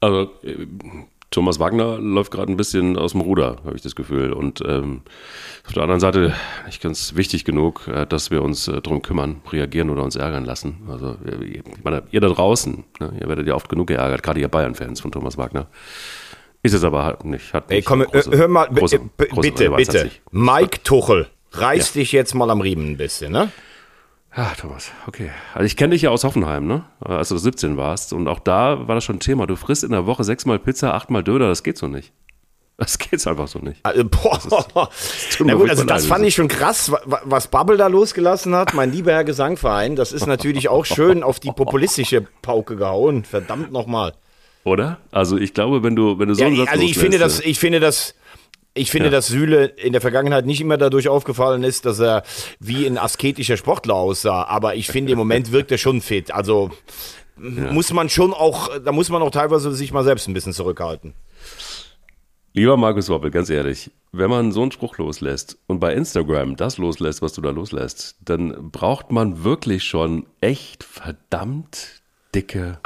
Also äh, Thomas Wagner läuft gerade ein bisschen aus dem Ruder, habe ich das Gefühl. Und ähm, auf der anderen Seite nicht ganz wichtig genug, äh, dass wir uns äh, darum kümmern, reagieren oder uns ärgern lassen. Also ich meine, ihr da draußen, ne, ihr werdet ja oft genug geärgert, gerade ihr Bayern-Fans von Thomas Wagner. Ist es aber halt nicht. Hat Ey, komm, große, hör mal, große, große bitte, bitte. Mike Tuchel, reiß ja. dich jetzt mal am Riemen ein bisschen, ne? Ja, Thomas, okay. Also ich kenne dich ja aus Hoffenheim, ne? Als du 17 warst. Und auch da war das schon ein Thema. Du frisst in der Woche sechsmal Pizza, achtmal Döner, das geht so nicht. Das geht einfach so nicht. Also, boah. Das, ist, das Na gut, also das fand ich schon krass, was Bubble da losgelassen hat. Mein lieber Herr Gesangverein, das ist natürlich auch schön auf die populistische Pauke gehauen. Verdammt nochmal. Oder? Also ich glaube, wenn du, wenn du so ja, einen Satz Also ich finde das, ich finde das, ich finde, ja. dass Süle in der Vergangenheit nicht immer dadurch aufgefallen ist, dass er wie ein asketischer Sportler aussah. Aber ich finde, im Moment wirkt er schon fit. Also ja. muss man schon auch, da muss man auch teilweise sich mal selbst ein bisschen zurückhalten. Lieber Markus Woppel, ganz ehrlich, wenn man so einen Spruch loslässt und bei Instagram das loslässt, was du da loslässt, dann braucht man wirklich schon echt verdammt dicke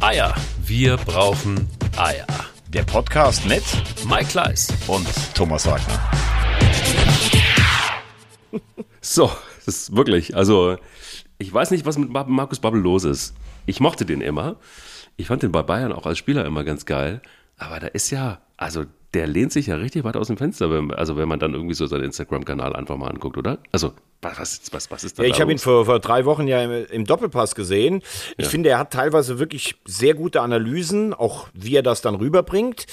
Eier. Wir brauchen Eier. Der Podcast mit Mike Kleiss und Thomas Wagner. So, das ist wirklich, also ich weiß nicht, was mit Markus Babbel los ist. Ich mochte den immer. Ich fand den bei Bayern auch als Spieler immer ganz geil. Aber da ist ja, also der lehnt sich ja richtig weit aus dem Fenster, wenn, also wenn man dann irgendwie so seinen Instagram-Kanal einfach mal anguckt, oder? Also was, was, was ist da? Ja, ich habe ihn vor, vor, drei Wochen ja im, im Doppelpass gesehen. Ich ja. finde, er hat teilweise wirklich sehr gute Analysen, auch wie er das dann rüberbringt.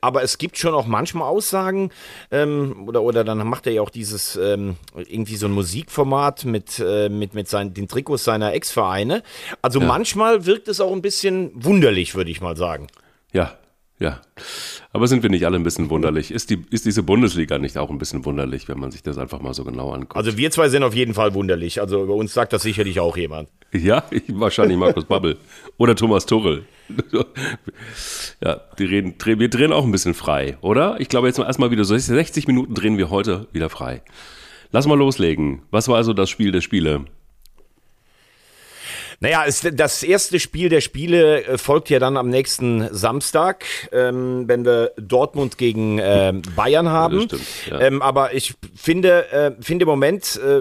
Aber es gibt schon auch manchmal Aussagen, ähm, oder, oder dann macht er ja auch dieses ähm, irgendwie so ein Musikformat mit, äh, mit, mit seinen, den Trikots seiner Ex-Vereine. Also ja. manchmal wirkt es auch ein bisschen wunderlich, würde ich mal sagen. Ja, ja. Aber sind wir nicht alle ein bisschen wunderlich? Ist, die, ist diese Bundesliga nicht auch ein bisschen wunderlich, wenn man sich das einfach mal so genau anguckt? Also wir zwei sind auf jeden Fall wunderlich. Also über uns sagt das sicherlich auch jemand. Ja, ich, wahrscheinlich Markus Babbel. Oder Thomas Tuchel. ja, die reden, wir drehen auch ein bisschen frei, oder? Ich glaube jetzt mal erstmal wieder so 60 Minuten drehen wir heute wieder frei. Lass mal loslegen. Was war also das Spiel der Spiele? Naja, es, das erste Spiel der Spiele äh, folgt ja dann am nächsten Samstag, ähm, wenn wir Dortmund gegen äh, Bayern haben. Stimmt, ja. ähm, aber ich finde, äh, finde im Moment, äh,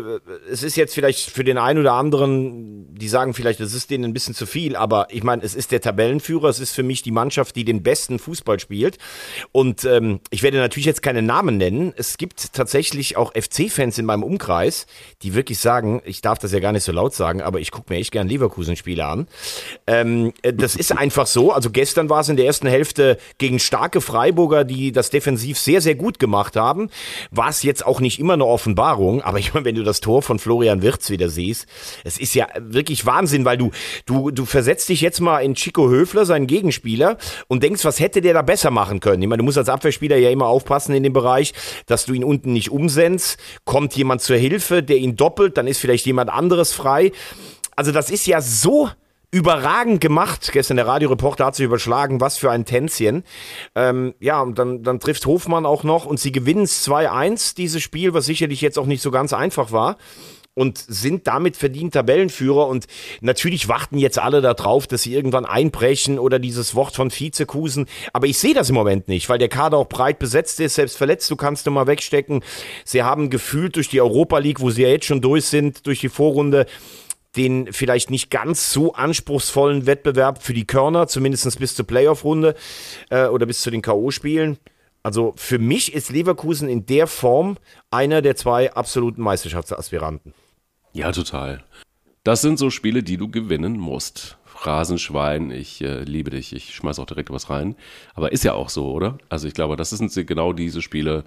es ist jetzt vielleicht für den einen oder anderen, die sagen vielleicht, es ist denen ein bisschen zu viel, aber ich meine, es ist der Tabellenführer, es ist für mich die Mannschaft, die den besten Fußball spielt. Und ähm, ich werde natürlich jetzt keine Namen nennen. Es gibt tatsächlich auch FC-Fans in meinem Umkreis, die wirklich sagen, ich darf das ja gar nicht so laut sagen, aber ich gucke mir echt gern lieber Leverkusen-Spiele an. Ähm, äh, das ist einfach so. Also gestern war es in der ersten Hälfte gegen starke Freiburger, die das defensiv sehr, sehr gut gemacht haben. War es jetzt auch nicht immer eine Offenbarung, aber ich meine, wenn du das Tor von Florian Wirtz wieder siehst, es ist ja wirklich Wahnsinn, weil du, du, du versetzt dich jetzt mal in Chico Höfler, seinen Gegenspieler, und denkst, was hätte der da besser machen können? Ich meine, du musst als Abwehrspieler ja immer aufpassen in dem Bereich, dass du ihn unten nicht umsendst. Kommt jemand zur Hilfe, der ihn doppelt, dann ist vielleicht jemand anderes frei. Also das ist ja so überragend gemacht. Gestern der Radioreporter hat sich überschlagen, was für ein Tänzchen. Ähm, ja, und dann, dann trifft Hofmann auch noch und sie gewinnen es 2-1, dieses Spiel, was sicherlich jetzt auch nicht so ganz einfach war. Und sind damit verdient Tabellenführer. Und natürlich warten jetzt alle darauf, dass sie irgendwann einbrechen oder dieses Wort von Vizekusen. Aber ich sehe das im Moment nicht, weil der Kader auch breit besetzt ist. Selbst verletzt, du kannst du mal wegstecken. Sie haben gefühlt durch die Europa League, wo sie ja jetzt schon durch sind, durch die Vorrunde, den vielleicht nicht ganz so anspruchsvollen Wettbewerb für die Körner, zumindest bis zur Playoff-Runde äh, oder bis zu den K.O.-Spielen. Also für mich ist Leverkusen in der Form einer der zwei absoluten Meisterschaftsaspiranten. Ja, total. Das sind so Spiele, die du gewinnen musst. Rasenschwein, ich äh, liebe dich, ich schmeiß auch direkt was rein. Aber ist ja auch so, oder? Also ich glaube, das sind genau diese Spiele,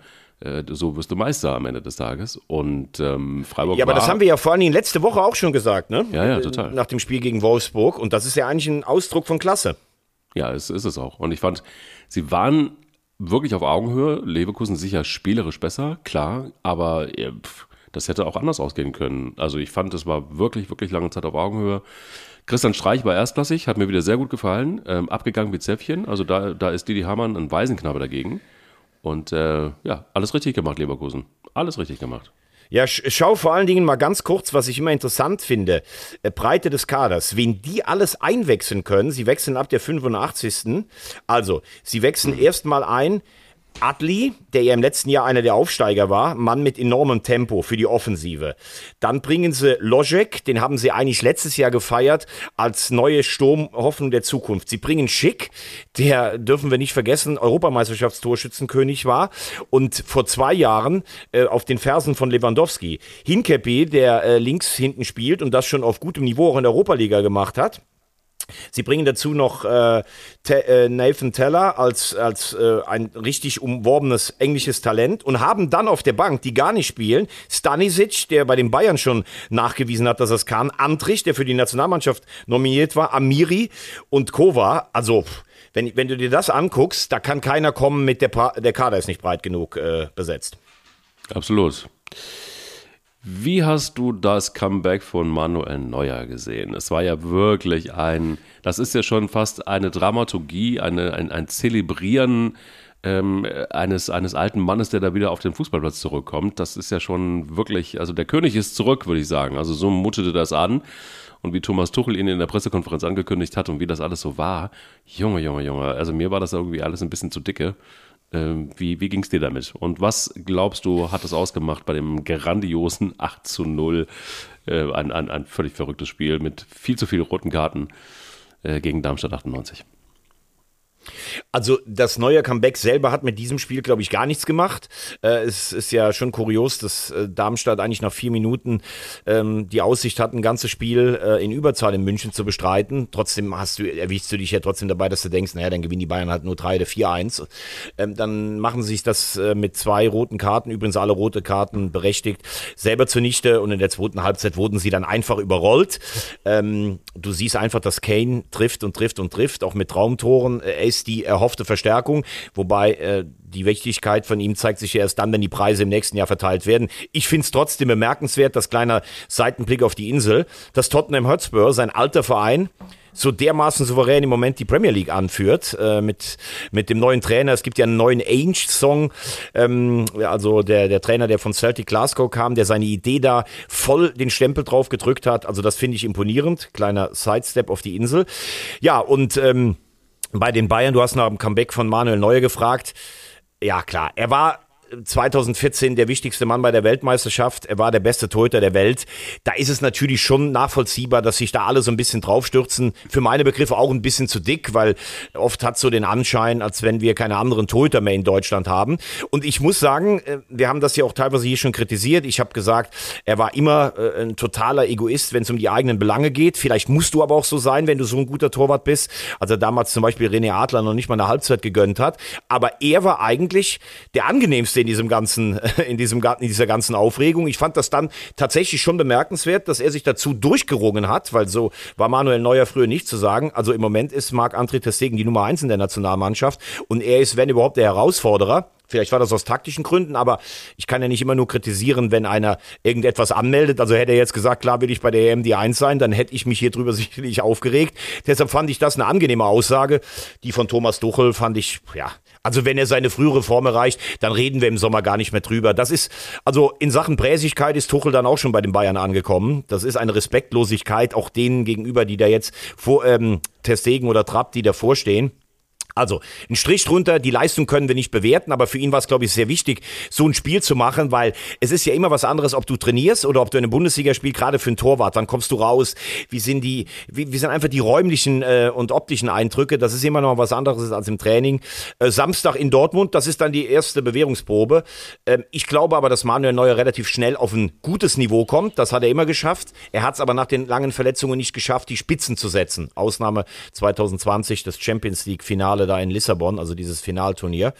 so wirst du Meister am Ende des Tages. Und ähm, Freiburg. Ja, aber das haben wir ja vor allen Dingen letzte Woche auch schon gesagt, ne? Ja, ja, total. Nach dem Spiel gegen Wolfsburg. Und das ist ja eigentlich ein Ausdruck von Klasse. Ja, es ist es auch. Und ich fand, sie waren wirklich auf Augenhöhe. Leverkusen sicher spielerisch besser, klar, aber pff, das hätte auch anders ausgehen können. Also ich fand, es war wirklich, wirklich lange Zeit auf Augenhöhe. Christian Streich war erstklassig, hat mir wieder sehr gut gefallen. Ähm, abgegangen wie Zäpfchen. Also da, da ist Didi Hamann ein Waisenknabe dagegen. Und äh, ja, alles richtig gemacht, Leverkusen. Alles richtig gemacht. Ja, schau vor allen Dingen mal ganz kurz, was ich immer interessant finde. Äh, Breite des Kaders. Wen die alles einwechseln können, sie wechseln ab der 85. Also, sie wechseln erstmal ein Adli, der ja im letzten Jahr einer der Aufsteiger war, Mann mit enormem Tempo für die Offensive. Dann bringen sie Lojek, den haben sie eigentlich letztes Jahr gefeiert als neue Sturmhoffnung der Zukunft. Sie bringen Schick, der dürfen wir nicht vergessen, Europameisterschaftstorschützenkönig war und vor zwei Jahren äh, auf den Fersen von Lewandowski. Hinkepi, der äh, links hinten spielt und das schon auf gutem Niveau auch in der Europaliga gemacht hat. Sie bringen dazu noch äh, äh, Nathan Teller als, als äh, ein richtig umworbenes englisches Talent und haben dann auf der Bank, die gar nicht spielen, Stanisic, der bei den Bayern schon nachgewiesen hat, dass es kann, Antrich, der für die Nationalmannschaft nominiert war, Amiri und Kova. Also, wenn, wenn du dir das anguckst, da kann keiner kommen mit der, pa der Kader ist nicht breit genug äh, besetzt. Absolut. Wie hast du das Comeback von Manuel Neuer gesehen? Es war ja wirklich ein, das ist ja schon fast eine Dramaturgie, eine, ein, ein Zelebrieren ähm, eines, eines alten Mannes, der da wieder auf den Fußballplatz zurückkommt. Das ist ja schon wirklich, also der König ist zurück, würde ich sagen. Also so mutete das an. Und wie Thomas Tuchel ihn in der Pressekonferenz angekündigt hat und wie das alles so war, Junge, Junge, Junge, also mir war das irgendwie alles ein bisschen zu dicke. Ähm, wie wie ging es dir damit? Und was glaubst du, hat es ausgemacht bei dem grandiosen 8 zu 0? Äh, ein, ein, ein völlig verrücktes Spiel mit viel zu vielen roten Karten äh, gegen Darmstadt 98. Also das neue Comeback selber hat mit diesem Spiel, glaube ich, gar nichts gemacht. Äh, es ist ja schon kurios, dass äh, Darmstadt eigentlich nach vier Minuten ähm, die Aussicht hat, ein ganzes Spiel äh, in Überzahl in München zu bestreiten. Trotzdem hast du, erwichst du dich ja trotzdem dabei, dass du denkst, naja, dann gewinnen die Bayern halt nur drei oder vier eins. Ähm, dann machen sie sich das äh, mit zwei roten Karten, übrigens alle rote Karten berechtigt, selber zunichte und in der zweiten Halbzeit wurden sie dann einfach überrollt. Ähm, du siehst einfach, dass Kane trifft und trifft und trifft, auch mit Traumtoren. Er ist die erhoffte Verstärkung, wobei äh, die Wichtigkeit von ihm zeigt sich ja erst dann, wenn die Preise im nächsten Jahr verteilt werden. Ich finde es trotzdem bemerkenswert, das kleiner Seitenblick auf die Insel, dass Tottenham Hotspur, sein alter Verein, so dermaßen souverän im Moment die Premier League anführt äh, mit mit dem neuen Trainer. Es gibt ja einen neuen Ainge-Song, ähm, also der der Trainer, der von Celtic Glasgow kam, der seine Idee da voll den Stempel drauf gedrückt hat. Also das finde ich imponierend. Kleiner Sidestep auf die Insel. Ja und ähm, bei den Bayern, du hast nach dem Comeback von Manuel Neuer gefragt. Ja, klar, er war 2014 der wichtigste Mann bei der Weltmeisterschaft. Er war der beste Torhüter der Welt. Da ist es natürlich schon nachvollziehbar, dass sich da alle so ein bisschen draufstürzen. Für meine Begriffe auch ein bisschen zu dick, weil oft hat so den Anschein, als wenn wir keine anderen Torhüter mehr in Deutschland haben. Und ich muss sagen, äh, wir haben das ja auch teilweise hier schon kritisiert. Ich habe gesagt, er war immer äh, ein totaler Egoist, wenn es um die eigenen Belange geht. Vielleicht musst du aber auch so sein, wenn du so ein guter Torwart bist. Also damals zum Beispiel René Adler noch nicht mal eine Halbzeit gegönnt hat. Aber er war eigentlich der angenehmste in diesem ganzen, in diesem, in dieser ganzen Aufregung. Ich fand das dann tatsächlich schon bemerkenswert, dass er sich dazu durchgerungen hat, weil so war Manuel Neuer früher nicht zu sagen. Also im Moment ist Marc-André Testegen die Nummer eins in der Nationalmannschaft und er ist, wenn überhaupt, der Herausforderer. Vielleicht war das aus taktischen Gründen, aber ich kann ja nicht immer nur kritisieren, wenn einer irgendetwas anmeldet. Also hätte er jetzt gesagt, klar will ich bei der EM die Eins sein, dann hätte ich mich hier drüber sicherlich aufgeregt. Deshalb fand ich das eine angenehme Aussage. Die von Thomas Duchel fand ich, ja, also wenn er seine frühere Form erreicht, dann reden wir im Sommer gar nicht mehr drüber. Das ist, also in Sachen Präsigkeit ist Tuchel dann auch schon bei den Bayern angekommen. Das ist eine Respektlosigkeit auch denen gegenüber, die da jetzt vor ähm, Testegen oder Trapp, die davor stehen. Also, ein Strich drunter, die Leistung können wir nicht bewerten, aber für ihn war es, glaube ich, sehr wichtig, so ein Spiel zu machen, weil es ist ja immer was anderes, ob du trainierst oder ob du in einem Bundesliga spielst, gerade für ein Torwart, wann kommst du raus, wie sind die, wie, wie sind einfach die räumlichen äh, und optischen Eindrücke, das ist immer noch was anderes als im Training. Äh, Samstag in Dortmund, das ist dann die erste Bewährungsprobe. Ähm, ich glaube aber, dass Manuel Neuer relativ schnell auf ein gutes Niveau kommt, das hat er immer geschafft. Er hat es aber nach den langen Verletzungen nicht geschafft, die Spitzen zu setzen. Ausnahme 2020, das Champions League Finale da in Lissabon, also dieses Finalturnier.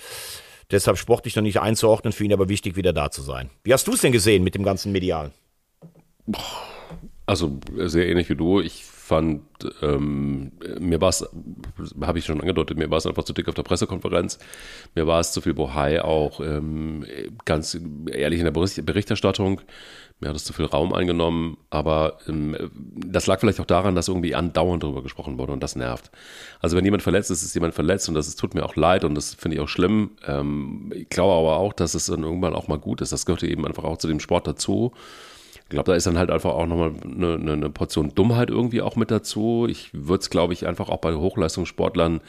Deshalb sportlich noch nicht einzuordnen, für ihn aber wichtig, wieder da zu sein. Wie hast du es denn gesehen mit dem ganzen Medial? Also sehr ähnlich wie du. Ich fand, ähm, mir war es, habe ich schon angedeutet, mir war es einfach zu dick auf der Pressekonferenz. Mir war es zu viel Bohai auch ähm, ganz ehrlich in der Berichterstattung. Mir hat es zu viel Raum eingenommen, aber ähm, das lag vielleicht auch daran, dass irgendwie andauernd darüber gesprochen wurde und das nervt. Also wenn jemand verletzt ist, ist jemand verletzt und das ist, tut mir auch leid und das finde ich auch schlimm. Ähm, ich glaube aber auch, dass es dann irgendwann auch mal gut ist. Das gehört eben einfach auch zu dem Sport dazu. Ich glaube, da ist dann halt einfach auch nochmal eine, eine Portion Dummheit irgendwie auch mit dazu. Ich würde es, glaube ich, einfach auch bei Hochleistungssportlern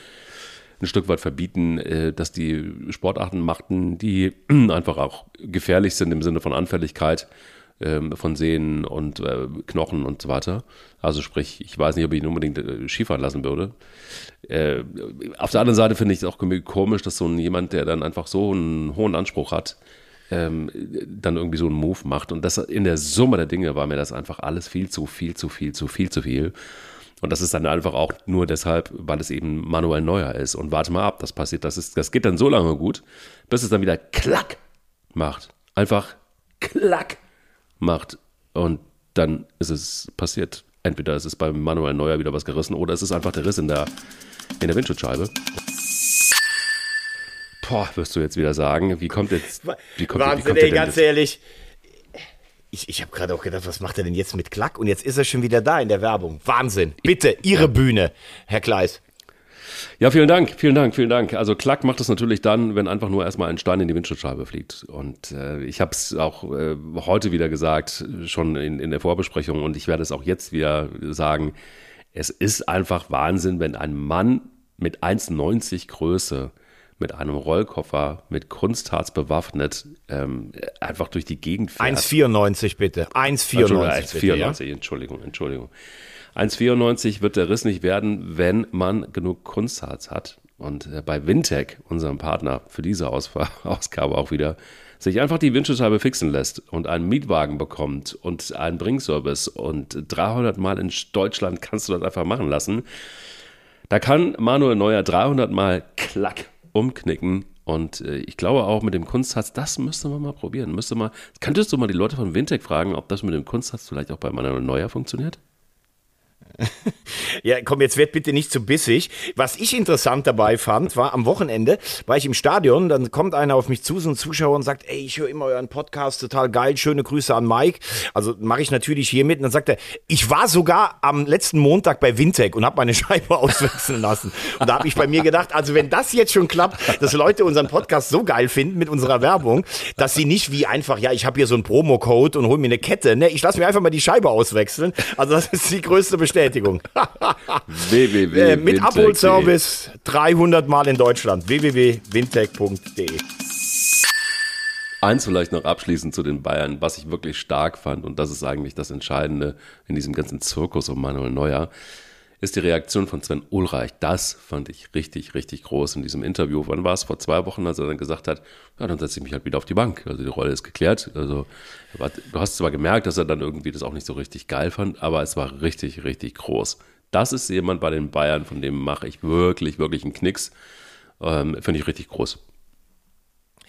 ein Stück weit verbieten, äh, dass die Sportarten machten, die einfach auch gefährlich sind im Sinne von Anfälligkeit ähm, von Sehnen und äh, Knochen und so weiter. Also sprich, ich weiß nicht, ob ich ihn unbedingt äh, Skifahren lassen würde. Äh, auf der anderen Seite finde ich es auch komisch, dass so ein, jemand, der dann einfach so einen hohen Anspruch hat, ähm, dann irgendwie so einen Move macht. Und das in der Summe der Dinge war mir das einfach alles viel zu viel, zu viel, zu viel, zu viel. Und das ist dann einfach auch nur deshalb, weil es eben manuell neuer ist. Und warte mal ab, das passiert, das, ist, das geht dann so lange gut, bis es dann wieder klack macht. Einfach klack macht und dann ist es passiert. Entweder ist es beim Manuel Neuer wieder was gerissen oder es ist einfach der Riss in der, in der Windschutzscheibe. Boah, wirst du jetzt wieder sagen, wie kommt jetzt. Wie kommt, Wahnsinn, wie kommt ey, ganz jetzt? ehrlich. Ich, ich habe gerade auch gedacht, was macht er denn jetzt mit Klack? Und jetzt ist er schon wieder da in der Werbung. Wahnsinn. Bitte, Ihre ja. Bühne, Herr Kleis. Ja, vielen Dank, vielen Dank, vielen Dank. Also Klack macht es natürlich dann, wenn einfach nur erstmal ein Stein in die Windschutzscheibe fliegt. Und äh, ich habe es auch äh, heute wieder gesagt, schon in, in der Vorbesprechung und ich werde es auch jetzt wieder sagen. Es ist einfach Wahnsinn, wenn ein Mann mit 1,90 Größe mit einem Rollkoffer mit Kunstharz bewaffnet ähm, einfach durch die Gegend fährt. 1,94 bitte. 1,94 bitte. 1,94, ja? Entschuldigung, Entschuldigung. 1,94 wird der Riss nicht werden, wenn man genug Kunstharz hat. Und äh, bei Wintec, unserem Partner für diese Ausgabe auch wieder, sich einfach die Windschutzscheibe fixen lässt und einen Mietwagen bekommt und einen Bringservice und 300 Mal in Deutschland kannst du das einfach machen lassen. Da kann Manuel Neuer 300 Mal klack umknicken und äh, ich glaube auch mit dem Kunstharz, das müsste man mal probieren. Müsste mal, könntest du mal die Leute von Wintec fragen, ob das mit dem Kunstharz vielleicht auch bei Manuel Neuer funktioniert? ja, komm, jetzt wird bitte nicht zu bissig. Was ich interessant dabei fand, war am Wochenende, war ich im Stadion, dann kommt einer auf mich zu, so ein Zuschauer und sagt, ey, ich höre immer euren Podcast, total geil, schöne Grüße an Mike. Also mache ich natürlich hier mit. Und dann sagt er, ich war sogar am letzten Montag bei Wintec und habe meine Scheibe auswechseln lassen. Und da habe ich bei mir gedacht, also wenn das jetzt schon klappt, dass Leute unseren Podcast so geil finden mit unserer Werbung, dass sie nicht wie einfach, ja, ich habe hier so einen Promo-Code und hol mir eine Kette. Ne, ich lasse mir einfach mal die Scheibe auswechseln. Also das ist die größte Bestellung. Bestätigung. www. Äh, mit Abholservice 300 Mal in Deutschland. www.wintech.de. Eins vielleicht noch abschließend zu den Bayern, was ich wirklich stark fand, und das ist eigentlich das Entscheidende in diesem ganzen Zirkus um Manuel Neuer ist die Reaktion von Sven Ulreich. Das fand ich richtig, richtig groß in diesem Interview. Wann war es? Vor zwei Wochen, als er dann gesagt hat, ja, dann setze ich mich halt wieder auf die Bank. Also die Rolle ist geklärt. Also du hast zwar gemerkt, dass er dann irgendwie das auch nicht so richtig geil fand, aber es war richtig, richtig groß. Das ist jemand bei den Bayern, von dem mache ich wirklich, wirklich einen Knicks. Ähm, Finde ich richtig groß.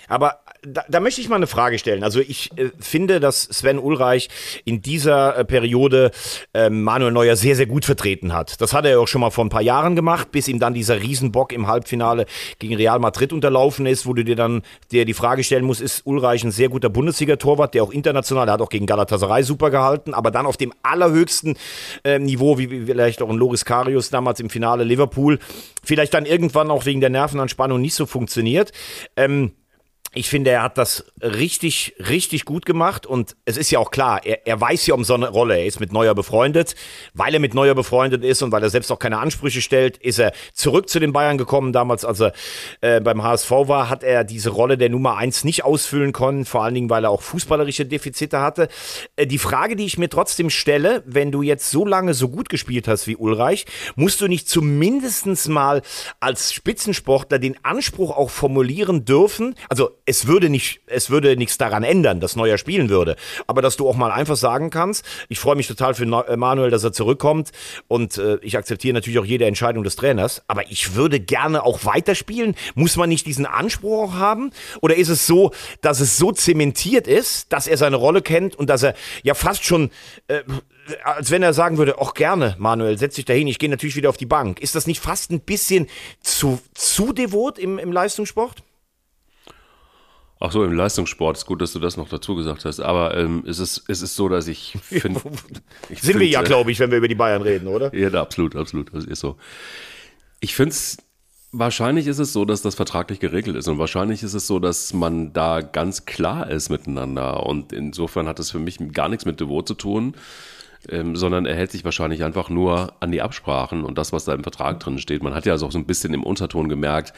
Aber da, da möchte ich mal eine Frage stellen. Also ich äh, finde, dass Sven Ulreich in dieser äh, Periode äh, Manuel Neuer sehr, sehr gut vertreten hat. Das hat er auch schon mal vor ein paar Jahren gemacht, bis ihm dann dieser Riesenbock im Halbfinale gegen Real Madrid unterlaufen ist, wo du dir dann dir die Frage stellen musst, ist Ulreich ein sehr guter Bundesliga-Torwart, der auch international, der hat auch gegen Galatasaray super gehalten, aber dann auf dem allerhöchsten äh, Niveau, wie, wie vielleicht auch ein Loris Karius damals im Finale Liverpool, vielleicht dann irgendwann auch wegen der Nervenanspannung nicht so funktioniert. Ähm, ich finde, er hat das richtig, richtig gut gemacht und es ist ja auch klar, er, er weiß ja um so eine Rolle. Er ist mit Neuer befreundet. Weil er mit Neuer befreundet ist und weil er selbst auch keine Ansprüche stellt, ist er zurück zu den Bayern gekommen. Damals, als er äh, beim HSV war, hat er diese Rolle der Nummer eins nicht ausfüllen können, vor allen Dingen, weil er auch fußballerische Defizite hatte. Äh, die Frage, die ich mir trotzdem stelle, wenn du jetzt so lange so gut gespielt hast wie Ulreich, musst du nicht zumindestens mal als Spitzensportler den Anspruch auch formulieren dürfen, also es würde nicht, es würde nichts daran ändern, dass Neuer spielen würde. Aber dass du auch mal einfach sagen kannst, ich freue mich total für Manuel, dass er zurückkommt und äh, ich akzeptiere natürlich auch jede Entscheidung des Trainers, aber ich würde gerne auch weiterspielen. Muss man nicht diesen Anspruch auch haben? Oder ist es so, dass es so zementiert ist, dass er seine Rolle kennt und dass er ja fast schon äh, als wenn er sagen würde, auch gerne, Manuel, setz dich dahin, ich gehe natürlich wieder auf die Bank. Ist das nicht fast ein bisschen zu, zu devot im, im Leistungssport? Ach so, im Leistungssport ist gut, dass du das noch dazu gesagt hast. Aber ähm, es, ist, es ist so, dass ich finde. Sind find, wir ja, glaube ich, wenn wir über die Bayern reden, oder? Ja, absolut, absolut. Das ist so. Ich finde es. Wahrscheinlich ist es so, dass das vertraglich geregelt ist und wahrscheinlich ist es so, dass man da ganz klar ist miteinander und insofern hat es für mich gar nichts mit Devot zu tun, ähm, sondern er hält sich wahrscheinlich einfach nur an die Absprachen und das, was da im Vertrag drin steht. Man hat ja also auch so ein bisschen im Unterton gemerkt,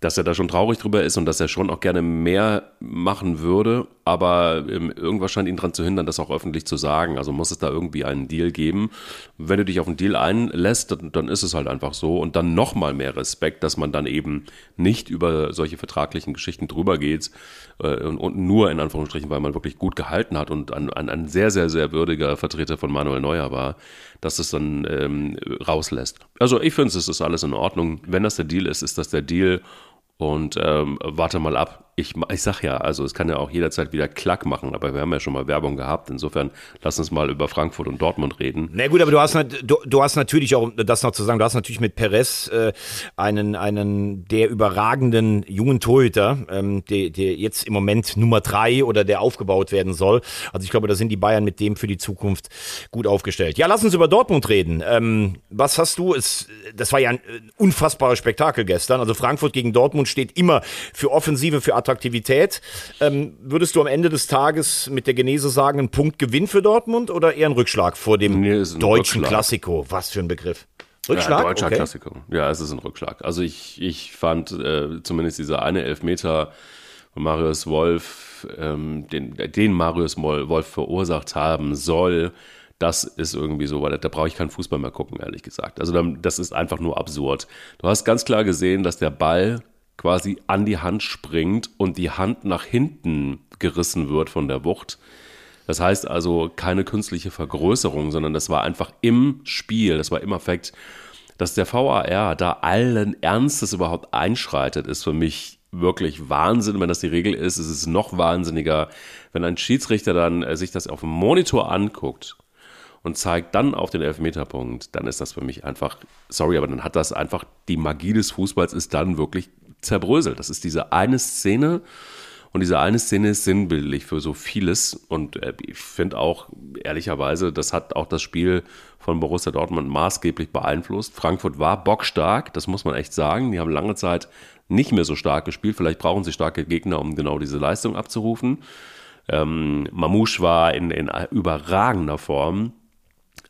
dass er da schon traurig drüber ist und dass er schon auch gerne mehr machen würde, aber ähm, irgendwas scheint ihn daran zu hindern, das auch öffentlich zu sagen. Also muss es da irgendwie einen Deal geben. Wenn du dich auf einen Deal einlässt, dann, ist es halt einfach so und dann nochmal mehr Respekt, dass man dann eben nicht über solche vertraglichen Geschichten drüber geht äh, und, und, nur in Anführungsstrichen, weil man wirklich gut gehalten hat und ein, ein, ein sehr, sehr, sehr würdiger Vertreter von Manuel Neuer war, dass es dann ähm, rauslässt. Also ich finde, es ist alles in Ordnung. Wenn das der Deal ist, ist das der Deal und ähm, warte mal ab, ich, ich sag ja, also es kann ja auch jederzeit wieder Klack machen, aber wir haben ja schon mal Werbung gehabt. Insofern lass uns mal über Frankfurt und Dortmund reden. Na gut, aber du hast, du, du hast natürlich auch, das noch zu sagen, du hast natürlich mit Perez äh, einen, einen der überragenden jungen Torhüter, ähm, der, der jetzt im Moment Nummer drei oder der aufgebaut werden soll. Also ich glaube, da sind die Bayern mit dem für die Zukunft gut aufgestellt. Ja, lass uns über Dortmund reden. Ähm, was hast du? Es, das war ja ein unfassbares Spektakel gestern. Also Frankfurt gegen Dortmund steht immer für Offensive, für Attraktivität Attraktivität. Ähm, würdest du am Ende des Tages mit der Genese sagen, ein Punktgewinn für Dortmund oder eher ein Rückschlag vor dem nee, deutschen Rückschlag. Klassiko? Was für ein Begriff. Rückschlag? Ja, deutscher okay. Klassiko. Ja, es ist ein Rückschlag. Also ich, ich fand äh, zumindest dieser eine Elfmeter von Marius Wolf, ähm, den, den Marius Wolf verursacht haben soll, das ist irgendwie so, weil da, da brauche ich keinen Fußball mehr gucken, ehrlich gesagt. Also das ist einfach nur absurd. Du hast ganz klar gesehen, dass der Ball quasi an die Hand springt und die Hand nach hinten gerissen wird von der Wucht. Das heißt also keine künstliche Vergrößerung, sondern das war einfach im Spiel, das war im Effekt, dass der VAR da allen Ernstes überhaupt einschreitet, ist für mich wirklich Wahnsinn. Wenn das die Regel ist, ist es noch wahnsinniger, wenn ein Schiedsrichter dann äh, sich das auf dem Monitor anguckt und zeigt dann auf den Elfmeterpunkt, dann ist das für mich einfach, sorry, aber dann hat das einfach, die Magie des Fußballs ist dann wirklich zerbröselt. Das ist diese eine Szene. Und diese eine Szene ist sinnbildlich für so vieles. Und äh, ich finde auch, ehrlicherweise, das hat auch das Spiel von Borussia Dortmund maßgeblich beeinflusst. Frankfurt war bockstark, das muss man echt sagen. Die haben lange Zeit nicht mehr so stark gespielt. Vielleicht brauchen sie starke Gegner, um genau diese Leistung abzurufen. Ähm, Mamouche war in, in überragender Form.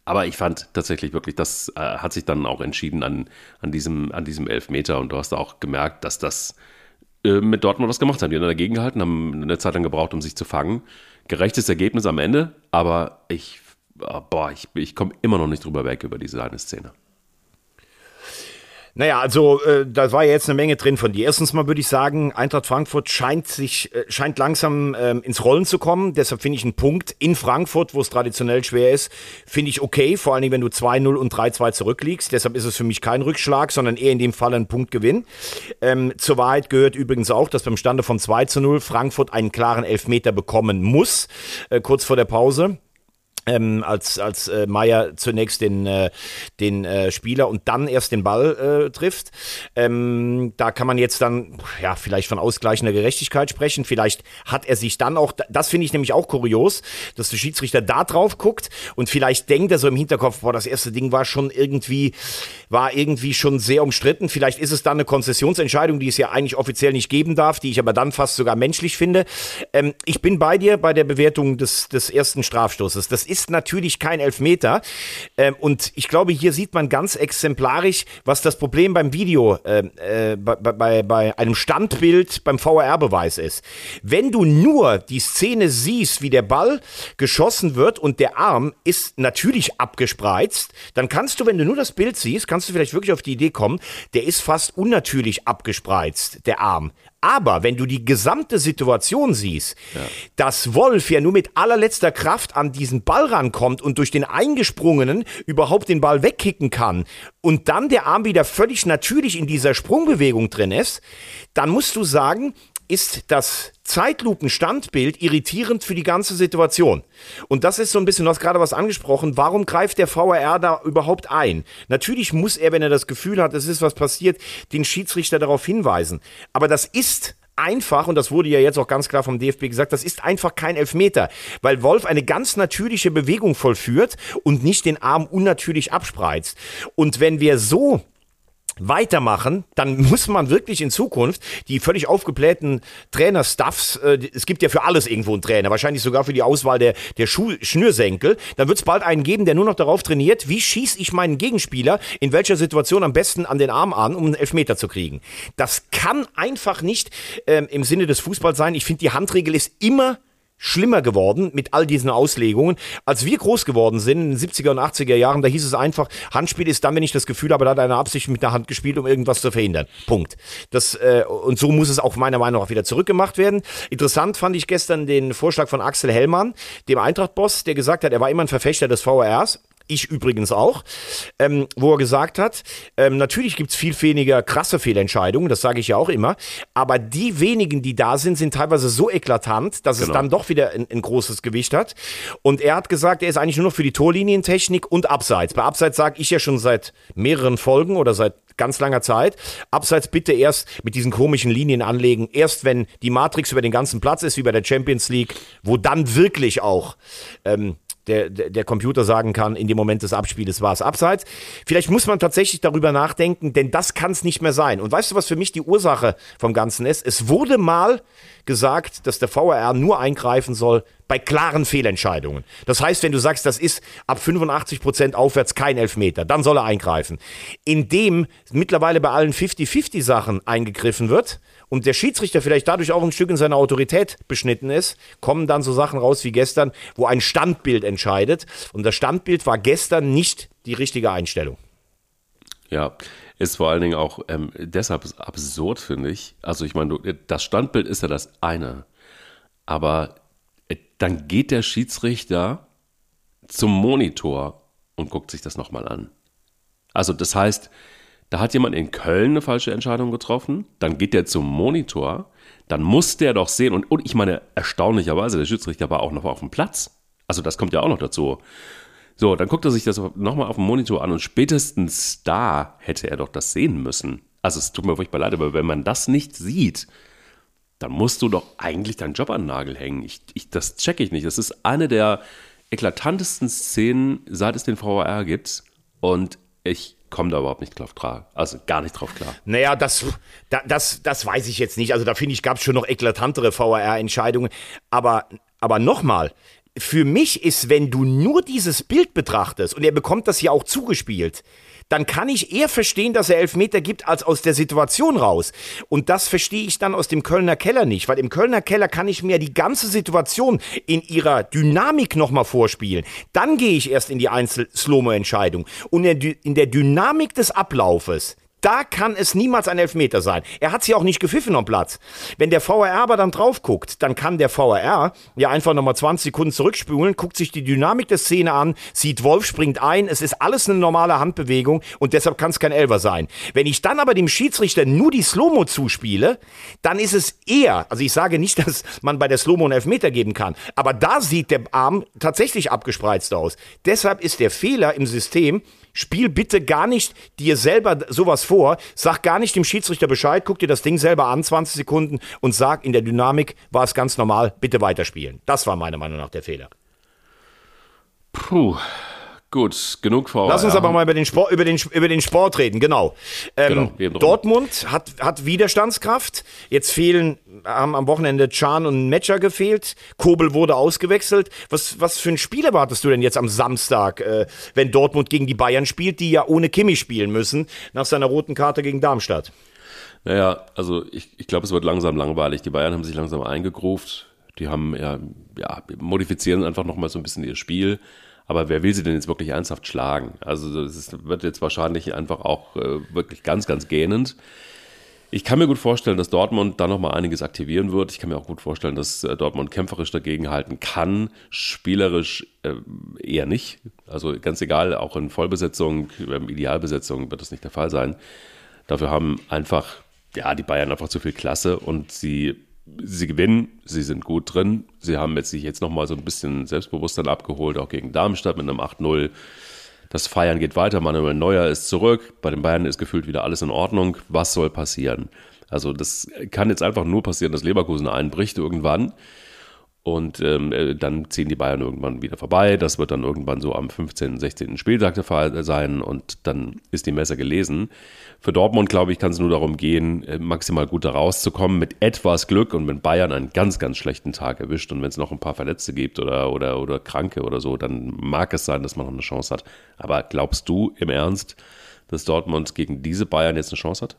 Aber ich fand tatsächlich wirklich, das äh, hat sich dann auch entschieden an, an, diesem, an diesem Elfmeter und du hast auch gemerkt, dass das äh, mit Dortmund was gemacht hat. Die haben dagegen gehalten, haben eine Zeit lang gebraucht, um sich zu fangen. Gerechtes Ergebnis am Ende, aber ich, äh, boah, ich, ich komme immer noch nicht drüber weg über diese eine Szene. Naja, also äh, da war ja jetzt eine Menge drin von dir. Erstens mal würde ich sagen, Eintracht Frankfurt scheint sich äh, scheint langsam ähm, ins Rollen zu kommen. Deshalb finde ich einen Punkt in Frankfurt, wo es traditionell schwer ist, finde ich okay. Vor allem, wenn du 2-0 und 3-2 zurückliegst. Deshalb ist es für mich kein Rückschlag, sondern eher in dem Fall ein Punktgewinn. Ähm, zur Wahrheit gehört übrigens auch, dass beim Stande von 2 0 Frankfurt einen klaren Elfmeter bekommen muss, äh, kurz vor der Pause ähm, als, als äh, Meier zunächst den, äh, den äh, Spieler und dann erst den Ball äh, trifft. Ähm, da kann man jetzt dann ja vielleicht von ausgleichender Gerechtigkeit sprechen. Vielleicht hat er sich dann auch, das finde ich nämlich auch kurios, dass der Schiedsrichter da drauf guckt und vielleicht denkt er so im Hinterkopf, boah, das erste Ding war schon irgendwie, war irgendwie schon sehr umstritten. Vielleicht ist es dann eine Konzessionsentscheidung, die es ja eigentlich offiziell nicht geben darf, die ich aber dann fast sogar menschlich finde. Ähm, ich bin bei dir bei der Bewertung des, des ersten Strafstoßes. Das ist ist natürlich kein Elfmeter. Ähm, und ich glaube, hier sieht man ganz exemplarisch, was das Problem beim Video, äh, äh, bei, bei, bei einem Standbild beim VAR-Beweis ist. Wenn du nur die Szene siehst, wie der Ball geschossen wird und der Arm ist natürlich abgespreizt, dann kannst du, wenn du nur das Bild siehst, kannst du vielleicht wirklich auf die Idee kommen, der ist fast unnatürlich abgespreizt, der Arm. Aber wenn du die gesamte Situation siehst, ja. dass Wolf ja nur mit allerletzter Kraft an diesen Ball rankommt und durch den Eingesprungenen überhaupt den Ball wegkicken kann und dann der Arm wieder völlig natürlich in dieser Sprungbewegung drin ist, dann musst du sagen, ist das Zeitlupenstandbild irritierend für die ganze Situation. Und das ist so ein bisschen, du hast gerade was angesprochen, warum greift der VAR da überhaupt ein? Natürlich muss er, wenn er das Gefühl hat, es ist was passiert, den Schiedsrichter darauf hinweisen. Aber das ist einfach, und das wurde ja jetzt auch ganz klar vom DFB gesagt, das ist einfach kein Elfmeter, weil Wolf eine ganz natürliche Bewegung vollführt und nicht den Arm unnatürlich abspreizt. Und wenn wir so weitermachen, dann muss man wirklich in Zukunft die völlig aufgeblähten Trainerstuffs, äh, es gibt ja für alles irgendwo einen Trainer, wahrscheinlich sogar für die Auswahl der, der Schuh, Schnürsenkel, dann wird es bald einen geben, der nur noch darauf trainiert, wie schieße ich meinen Gegenspieler in welcher Situation am besten an den Arm an, um einen Elfmeter zu kriegen. Das kann einfach nicht ähm, im Sinne des Fußballs sein. Ich finde, die Handregel ist immer schlimmer geworden mit all diesen Auslegungen. Als wir groß geworden sind, in den 70er und 80er Jahren, da hieß es einfach, Handspiel ist dann, wenn ich das Gefühl habe, da hat eine Absicht mit der Hand gespielt, um irgendwas zu verhindern. Punkt. Das, äh, und so muss es auch meiner Meinung nach wieder zurückgemacht werden. Interessant fand ich gestern den Vorschlag von Axel Hellmann, dem Eintracht-Boss, der gesagt hat, er war immer ein Verfechter des VRs ich übrigens auch, ähm, wo er gesagt hat, ähm, natürlich gibt's viel weniger krasse Fehlentscheidungen, das sage ich ja auch immer, aber die wenigen, die da sind, sind teilweise so eklatant, dass genau. es dann doch wieder ein, ein, großes Gewicht hat. Und er hat gesagt, er ist eigentlich nur noch für die Torlinientechnik und Abseits. Bei Abseits sage ich ja schon seit mehreren Folgen oder seit ganz langer Zeit. Abseits bitte erst mit diesen komischen Linien anlegen. Erst wenn die Matrix über den ganzen Platz ist, wie bei der Champions League, wo dann wirklich auch ähm, der, der Computer sagen kann, in dem Moment des Abspieles war es abseits. Vielleicht muss man tatsächlich darüber nachdenken, denn das kann es nicht mehr sein. Und weißt du, was für mich die Ursache vom Ganzen ist? Es wurde mal gesagt, dass der VAR nur eingreifen soll bei klaren Fehlentscheidungen. Das heißt, wenn du sagst, das ist ab 85 Prozent aufwärts kein Elfmeter, dann soll er eingreifen. Indem mittlerweile bei allen 50-50 Sachen eingegriffen wird, und der Schiedsrichter vielleicht dadurch auch ein Stück in seiner Autorität beschnitten ist, kommen dann so Sachen raus wie gestern, wo ein Standbild entscheidet. Und das Standbild war gestern nicht die richtige Einstellung. Ja, ist vor allen Dingen auch ähm, deshalb absurd, finde ich. Also ich meine, das Standbild ist ja das eine. Aber äh, dann geht der Schiedsrichter zum Monitor und guckt sich das nochmal an. Also das heißt, da hat jemand in Köln eine falsche Entscheidung getroffen, dann geht der zum Monitor, dann muss der doch sehen, und, und ich meine, erstaunlicherweise, der Schiedsrichter war auch noch auf dem Platz. Also das kommt ja auch noch dazu. So, dann guckt er sich das nochmal auf dem Monitor an und spätestens da hätte er doch das sehen müssen. Also es tut mir furchtbar leid, aber wenn man das nicht sieht, dann musst du doch eigentlich deinen Job an den Nagel hängen. Ich, ich, das checke ich nicht. Das ist eine der eklatantesten Szenen, seit es den VAR gibt. Und ich komme da überhaupt nicht drauf klar. Also gar nicht drauf klar. Naja, das, das, das weiß ich jetzt nicht. Also da finde ich, gab es schon noch eklatantere VAR-Entscheidungen. Aber, aber nochmal, für mich ist, wenn du nur dieses Bild betrachtest, und er bekommt das ja auch zugespielt, dann kann ich eher verstehen, dass er Elfmeter gibt, als aus der Situation raus. Und das verstehe ich dann aus dem Kölner Keller nicht, weil im Kölner Keller kann ich mir die ganze Situation in ihrer Dynamik nochmal vorspielen. Dann gehe ich erst in die Einzel-Slomo-Entscheidung. Und in der Dynamik des Ablaufes, da kann es niemals ein Elfmeter sein. Er hat sie auch nicht gepfiffen am Platz. Wenn der VAR aber dann drauf guckt, dann kann der VAR ja einfach nochmal 20 Sekunden zurückspulen, guckt sich die Dynamik der Szene an, sieht Wolf springt ein, es ist alles eine normale Handbewegung und deshalb kann es kein Elfer sein. Wenn ich dann aber dem Schiedsrichter nur die Slow-Mo zuspiele, dann ist es eher, also ich sage nicht, dass man bei der Slow-Mo einen Elfmeter geben kann, aber da sieht der Arm tatsächlich abgespreizt aus. Deshalb ist der Fehler im System, Spiel bitte gar nicht dir selber sowas vor. Sag gar nicht dem Schiedsrichter Bescheid, guck dir das Ding selber an, 20 Sekunden und sag, in der Dynamik war es ganz normal, bitte weiterspielen. Das war meiner Meinung nach der Fehler. Puh. Gut, genug vor. Lass uns aber mal über den Sport, über den, über den Sport reden, genau. Ähm, genau Dortmund hat, hat Widerstandskraft. Jetzt fehlen, haben am Wochenende Chan und Metscher gefehlt. Kobel wurde ausgewechselt. Was, was für ein Spiel erwartest du denn jetzt am Samstag, äh, wenn Dortmund gegen die Bayern spielt, die ja ohne Kimi spielen müssen, nach seiner roten Karte gegen Darmstadt? Naja, also ich, ich glaube, es wird langsam langweilig. Die Bayern haben sich langsam eingegruft. Die haben ja, ja modifizieren einfach nochmal so ein bisschen ihr Spiel aber wer will sie denn jetzt wirklich ernsthaft schlagen? Also das wird jetzt wahrscheinlich einfach auch äh, wirklich ganz, ganz gähnend. Ich kann mir gut vorstellen, dass Dortmund da nochmal einiges aktivieren wird. Ich kann mir auch gut vorstellen, dass äh, Dortmund kämpferisch dagegen halten kann, spielerisch äh, eher nicht. Also ganz egal, auch in Vollbesetzung, in Idealbesetzung wird das nicht der Fall sein. Dafür haben einfach, ja, die Bayern einfach zu viel Klasse und sie sie gewinnen, sie sind gut drin. Sie haben jetzt sich jetzt nochmal so ein bisschen Selbstbewusstsein abgeholt, auch gegen Darmstadt mit einem 8-0. Das Feiern geht weiter, Manuel Neuer ist zurück, bei den Bayern ist gefühlt wieder alles in Ordnung. Was soll passieren? Also das kann jetzt einfach nur passieren, dass Leverkusen einbricht irgendwann und ähm, äh, dann ziehen die Bayern irgendwann wieder vorbei. Das wird dann irgendwann so am 15., 16. Spieltag der Fall sein und dann ist die Messe gelesen. Für Dortmund, glaube ich, kann es nur darum gehen, äh, maximal gut da rauszukommen mit etwas Glück und wenn Bayern einen ganz, ganz schlechten Tag erwischt und wenn es noch ein paar Verletzte gibt oder, oder, oder Kranke oder so, dann mag es sein, dass man noch eine Chance hat. Aber glaubst du im Ernst, dass Dortmund gegen diese Bayern jetzt eine Chance hat?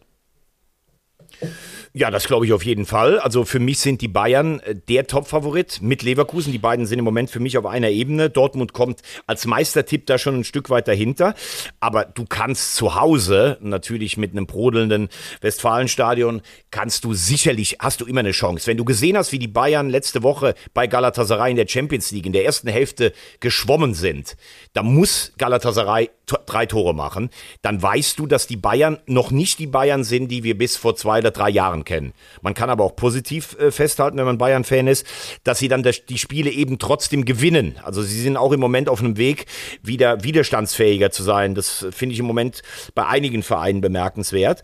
Ja, das glaube ich auf jeden Fall. Also für mich sind die Bayern äh, der Top-Favorit mit Leverkusen. Die beiden sind im Moment für mich auf einer Ebene. Dortmund kommt als Meistertipp da schon ein Stück weit dahinter. Aber du kannst zu Hause, natürlich mit einem brodelnden Westfalenstadion, kannst du sicherlich, hast du immer eine Chance. Wenn du gesehen hast, wie die Bayern letzte Woche bei Galatasaray in der Champions League in der ersten Hälfte geschwommen sind, da muss Galatasaray drei Tore machen. Dann weißt du, dass die Bayern noch nicht die Bayern sind, die wir bis vor zwei oder drei Jahren kennen. Man kann aber auch positiv äh, festhalten, wenn man Bayern-Fan ist, dass sie dann das, die Spiele eben trotzdem gewinnen. Also sie sind auch im Moment auf einem Weg, wieder widerstandsfähiger zu sein. Das finde ich im Moment bei einigen Vereinen bemerkenswert.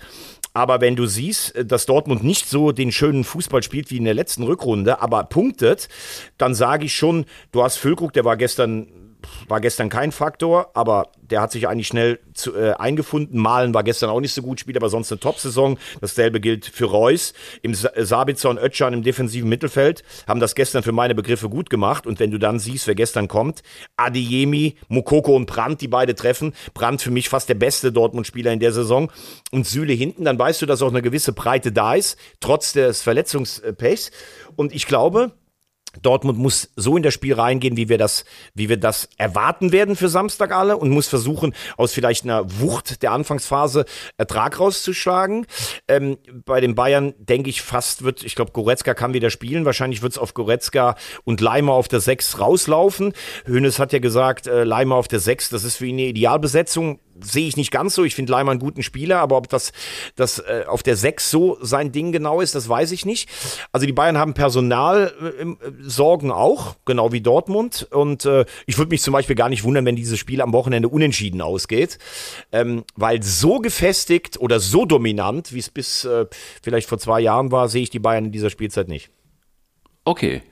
Aber wenn du siehst, äh, dass Dortmund nicht so den schönen Fußball spielt wie in der letzten Rückrunde, aber punktet, dann sage ich schon, du hast Füllkrug, der war gestern war gestern kein Faktor, aber der hat sich eigentlich schnell zu, äh, eingefunden. Malen war gestern auch nicht so gut, spielt aber sonst eine Top-Saison. Dasselbe gilt für Reus. Im Sabitzer und Ötschan im defensiven Mittelfeld haben das gestern für meine Begriffe gut gemacht. Und wenn du dann siehst, wer gestern kommt, Adeyemi, Mokoko und Brandt, die beide treffen. Brandt für mich fast der beste Dortmund-Spieler in der Saison. Und Süle hinten, dann weißt du, dass auch eine gewisse Breite da ist, trotz des Verletzungspechs. Und ich glaube, Dortmund muss so in das Spiel reingehen, wie wir das, wie wir das erwarten werden für Samstag alle und muss versuchen, aus vielleicht einer Wucht der Anfangsphase Ertrag rauszuschlagen. Ähm, bei den Bayern denke ich fast wird, ich glaube, Goretzka kann wieder spielen. Wahrscheinlich wird es auf Goretzka und Leimer auf der 6 rauslaufen. Hönes hat ja gesagt, äh, Leimer auf der 6, das ist für ihn eine Idealbesetzung sehe ich nicht ganz so. Ich finde Leimer einen guten Spieler, aber ob das, das äh, auf der 6 so sein Ding genau ist, das weiß ich nicht. Also die Bayern haben Personalsorgen äh, äh auch, genau wie Dortmund. Und äh, ich würde mich zum Beispiel gar nicht wundern, wenn dieses Spiel am Wochenende unentschieden ausgeht. Ähm, weil so gefestigt oder so dominant, wie es bis äh, vielleicht vor zwei Jahren war, sehe ich die Bayern in dieser Spielzeit nicht. Okay.